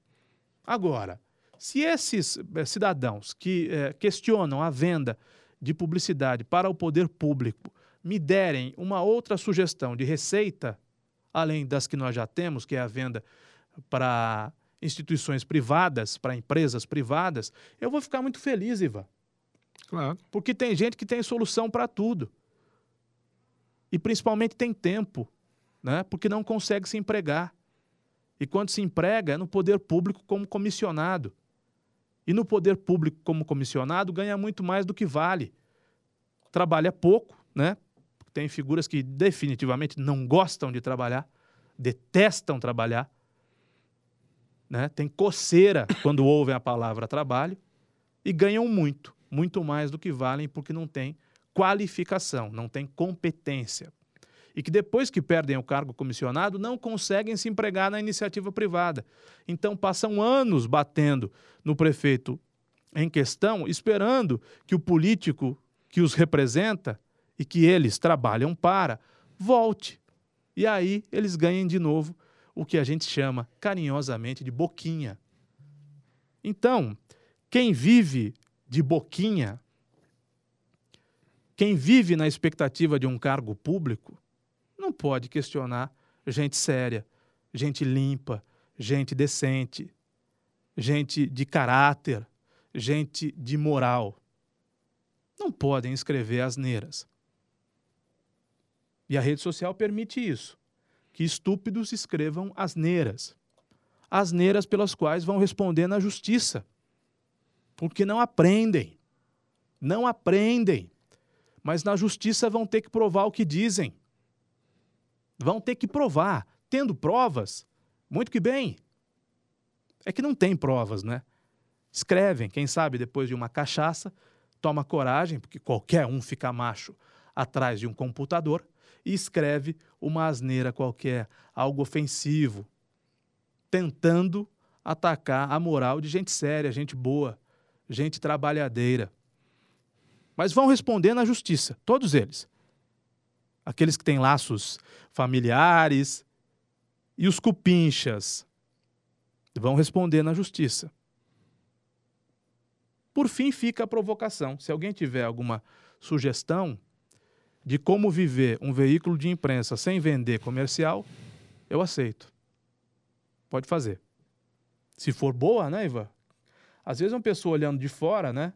Agora, se esses eh, cidadãos que eh, questionam a venda de publicidade para o poder público me derem uma outra sugestão de receita, além das que nós já temos, que é a venda para instituições privadas, para empresas privadas, eu vou ficar muito feliz, Ivan. Claro. Porque tem gente que tem solução para tudo. E principalmente tem tempo, né? porque não consegue se empregar. E quando se emprega é no poder público como comissionado. E no poder público como comissionado ganha muito mais do que vale. Trabalha pouco, né? Tem figuras que definitivamente não gostam de trabalhar, detestam trabalhar né? tem coceira quando ouvem a palavra trabalho e ganham muito, muito mais do que valem porque não têm qualificação, não têm competência. E que depois que perdem o cargo comissionado não conseguem se empregar na iniciativa privada. Então passam anos batendo no prefeito em questão, esperando que o político que os representa e que eles trabalham para volte. E aí eles ganhem de novo o que a gente chama carinhosamente de boquinha. Então, quem vive de boquinha, quem vive na expectativa de um cargo público, não pode questionar gente séria, gente limpa, gente decente, gente de caráter, gente de moral. Não podem escrever asneiras. E a rede social permite isso que estúpidos escrevam asneiras. Asneiras pelas quais vão responder na justiça. Porque não aprendem. Não aprendem. Mas na justiça vão ter que provar o que dizem. Vão ter que provar. Tendo provas, muito que bem. É que não tem provas, né? Escrevem, quem sabe depois de uma cachaça, toma coragem, porque qualquer um fica macho atrás de um computador e escreve uma asneira qualquer, algo ofensivo, tentando atacar a moral de gente séria, gente boa, gente trabalhadeira. Mas vão responder na justiça, todos eles. Aqueles que têm laços familiares e os cupinchas vão responder na justiça. Por fim, fica a provocação. Se alguém tiver alguma sugestão, de como viver um veículo de imprensa sem vender comercial, eu aceito. Pode fazer. Se for boa, né, Iva? Às vezes uma pessoa olhando de fora, né?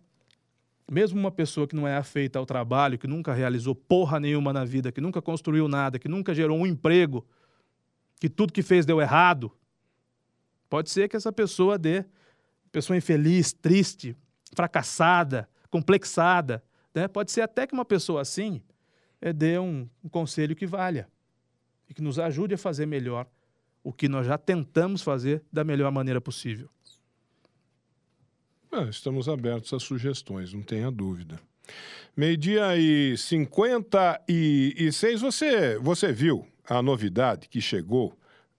Mesmo uma pessoa que não é afeita ao trabalho, que nunca realizou porra nenhuma na vida, que nunca construiu nada, que nunca gerou um emprego, que tudo que fez deu errado, pode ser que essa pessoa dê, pessoa infeliz, triste, fracassada, complexada, né? Pode ser até que uma pessoa assim é, dê um, um conselho que valha e que nos ajude a fazer melhor o que nós já tentamos fazer da melhor maneira possível. É, estamos abertos a sugestões, não tenha dúvida. Meio-dia e 56, você, você viu a novidade que chegou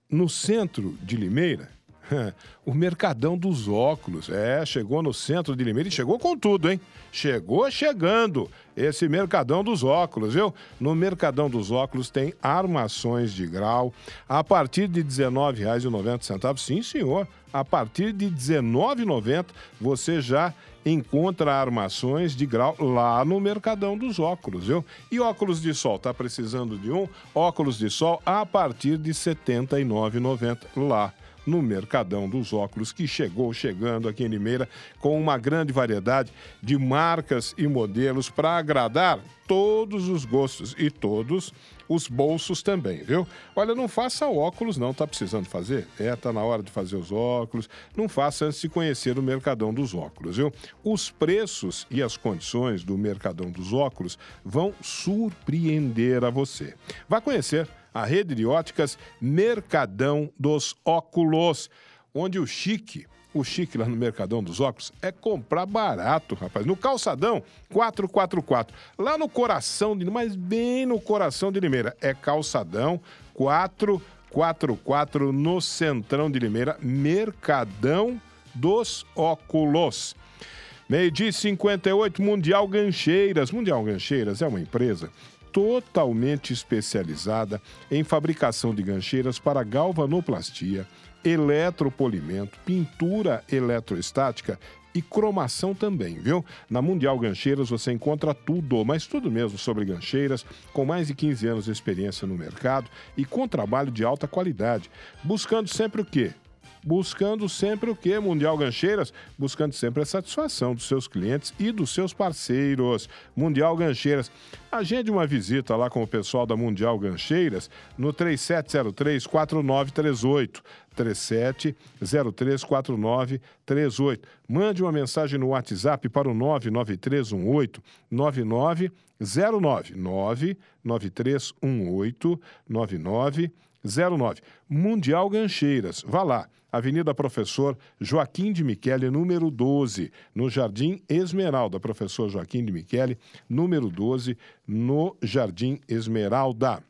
no centro de Limeira, o Mercadão dos Óculos. É, chegou no centro de Limeira e chegou com tudo, hein? Chegou chegando esse Mercadão dos Óculos, viu? No Mercadão dos Óculos tem armações de grau a partir de R$19,90. Sim, senhor. A partir de R$19,90 você já encontra armações de grau lá no Mercadão dos Óculos, viu? E óculos de sol, tá precisando de um? Óculos de sol a partir de R$ 79,90 lá no Mercadão dos Óculos, que chegou chegando aqui em Limeira com uma grande variedade de marcas e modelos para agradar todos os gostos e todos os bolsos também, viu? Olha, não faça óculos não, tá precisando fazer? É, tá na hora de fazer os óculos. Não faça antes de conhecer o Mercadão dos Óculos, viu? Os preços e as condições do Mercadão dos Óculos vão surpreender a você. Vá conhecer a rede de óticas Mercadão dos Óculos, onde o chique, o chique lá no Mercadão dos Óculos é comprar barato, rapaz. No Calçadão 444, lá no coração de, mas bem no coração de Limeira, é Calçadão 444 no Centrão de Limeira, Mercadão dos Óculos. Meio-dia 58, Mundial Gancheiras. Mundial Gancheiras é uma empresa totalmente especializada em fabricação de gancheiras para galvanoplastia, eletropolimento, pintura eletrostática e cromação também, viu? Na Mundial Gancheiras você encontra tudo, mas tudo mesmo sobre gancheiras, com mais de 15 anos de experiência no mercado e com trabalho de alta qualidade, buscando sempre o quê? Buscando sempre o que, Mundial Gancheiras? Buscando sempre a satisfação dos seus clientes e dos seus parceiros. Mundial Gancheiras. Agende uma visita lá com o pessoal da Mundial Gancheiras no 3703-4938. 37034938. Mande uma mensagem no WhatsApp para o 99318 9909 99318 9909. Mundial Gancheiras. Vá lá. Avenida Professor Joaquim de Michele, número 12, no Jardim Esmeralda. Professor Joaquim de Michele, número 12, no Jardim Esmeralda.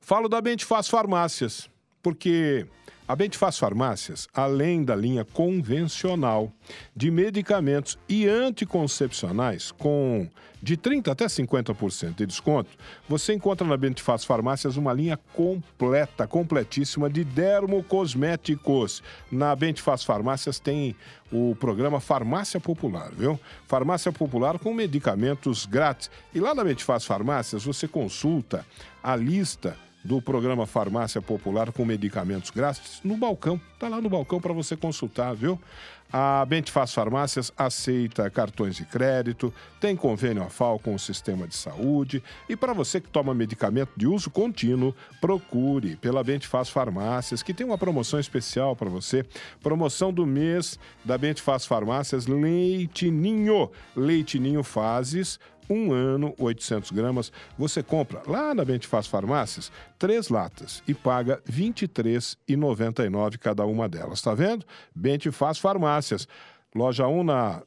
Falo da Bentifaz Farmácias, porque a Bentifaz Farmácias, além da linha convencional de medicamentos e anticoncepcionais com de 30% até 50% de desconto, você encontra na Bentifaz Farmácias uma linha completa, completíssima de dermocosméticos. Na Bentifaz Farmácias tem o programa Farmácia Popular, viu? Farmácia Popular com medicamentos grátis. E lá na Bentifaz Farmácias você consulta a lista do programa Farmácia Popular com medicamentos grátis no balcão. Tá lá no balcão para você consultar, viu? A Bentifaz Farmácias aceita cartões de crédito, tem convênio AFAL com o sistema de saúde e para você que toma medicamento de uso contínuo, procure pela Bentifaz Farmácias, que tem uma promoção especial para você. Promoção do mês da Bentifaz Farmácias. Leite Ninho Fases um ano, 800 gramas. Você compra lá na Bentifaz Farmácias três latas e paga R$ 23,99 cada uma delas. Tá vendo? Bentifaz Farmácias. Loja 1 na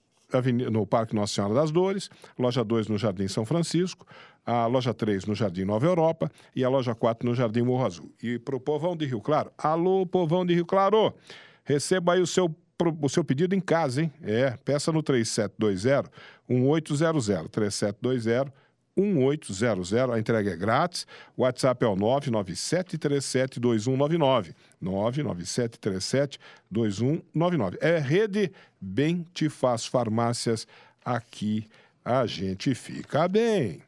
no Parque Nossa Senhora das Dores, loja 2 no Jardim São Francisco, a loja 3 no Jardim Nova Europa e a loja 4 no Jardim Morro Azul. E para o povão de Rio Claro, alô, povão de Rio Claro, receba aí o seu o seu pedido em casa, hein? É, peça no 3720 1800 3720 1800. A entrega é grátis. O WhatsApp é o 997372199. 997372199. É rede Bem Te Faz Farmácias. Aqui a gente fica bem.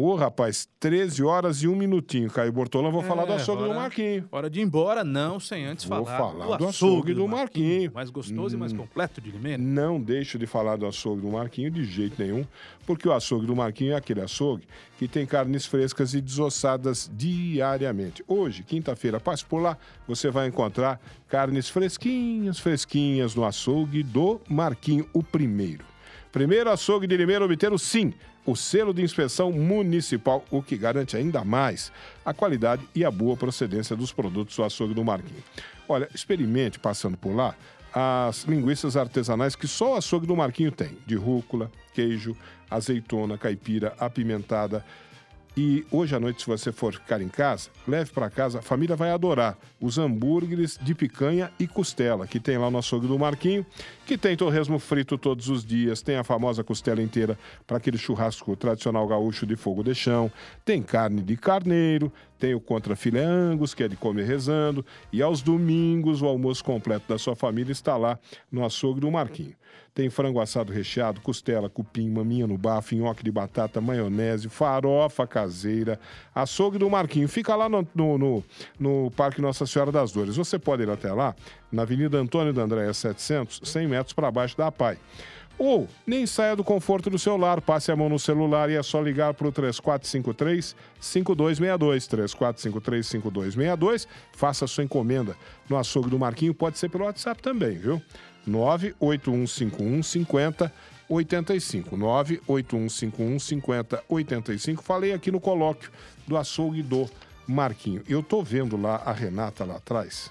Ô, rapaz, 13 horas e um minutinho. Caio Bortolão, vou é, falar do açougue hora, do Marquinho. Hora de ir embora, não, sem antes vou falar, falar do, do açougue do, do Marquinho. Marquinho. Mais gostoso hum, e mais hum. completo de Limeira. Não deixo de falar do açougue do Marquinho de jeito nenhum, porque o açougue do Marquinho é aquele açougue que tem carnes frescas e desossadas diariamente. Hoje, quinta-feira, passe por lá, você vai encontrar carnes fresquinhas, fresquinhas no açougue do Marquinho, o primeiro. Primeiro açougue de Limeira obter o sim o selo de inspeção municipal, o que garante ainda mais a qualidade e a boa procedência dos produtos do açougue do Marquinhos. Olha, experimente passando por lá as linguiças artesanais que só o açougue do Marquinho tem, de rúcula, queijo, azeitona, caipira, apimentada E hoje à noite, se você for ficar em casa, leve para casa, a família vai adorar os hambúrgueres de picanha e costela, que tem lá no açougue do Marquinho, que tem torresmo frito todos os dias, tem a famosa costela inteira para aquele churrasco tradicional gaúcho de fogo de chão, tem carne de carneiro, tem o contra filé angus, que é de comer rezando, e aos domingos o almoço completo da sua família está lá no açougue do Marquinho. Tem frango assado recheado, costela, cupim, maminha no bafo, nhoque de batata, maionese, farofa caseira, açougue do Marquinho. Fica lá no, no, no, no Parque Nossa Senhora das Dores. Você pode ir até lá, na Avenida Antônio da Andréia 700, 100 metros para baixo da PAI. Ou nem saia do conforto do seu lar, passe a mão no celular e é só ligar para o 3453 5262. 3453 5262. Faça a sua encomenda no açougue do Marquinho, pode ser pelo WhatsApp também, viu? 98151 50 85. 98151 50 85. Falei aqui no colóquio do açougue do Marquinho. Eu tô vendo lá a Renata lá atrás.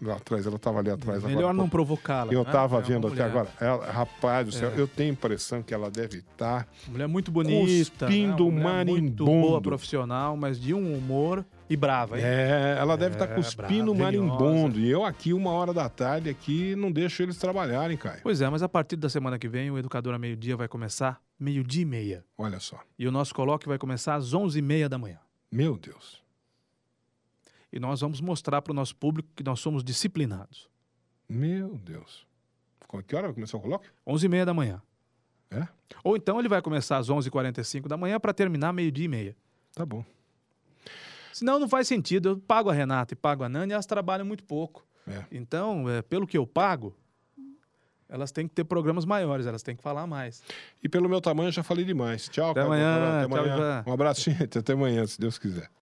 Lá atrás, ela estava ali atrás. Melhor agora, não provocá-la. Eu né? estava É vendo até agora. Ela, rapaz do céu, É. eu tenho a impressão que ela deve tá estar. Mulher muito bonita. Cuspindo né? Uma mulher Muito boa profissional, mas de um humor e brava, hein? É, ela deve estar É, cuspindo brava, marimbondo. E eu aqui, uma hora da tarde, aqui, não deixo eles trabalharem, Caio. Pois é, mas a partir da semana que vem, o Educador a Meio-Dia vai começar meio-dia e meia. Olha só. E o nosso colóquio vai começar às onze e meia da manhã. Meu Deus. E nós vamos mostrar para o nosso público que nós somos disciplinados. Meu Deus. Que hora vai começar o colóquio? Onze e meia da manhã. É? Ou então ele vai começar às 11h45 da manhã para terminar meio-dia e meia. Tá bom. Senão não faz sentido. Eu pago a Renata e pago a Nani e elas trabalham muito pouco. É. Então, é, pelo que eu pago, elas têm que ter programas maiores, elas têm que falar mais. E pelo meu tamanho, já falei demais. Tchau, Até amanhã, Até tchau, amanhã. Ivan. Um abraço, gente. Até amanhã, se Deus quiser.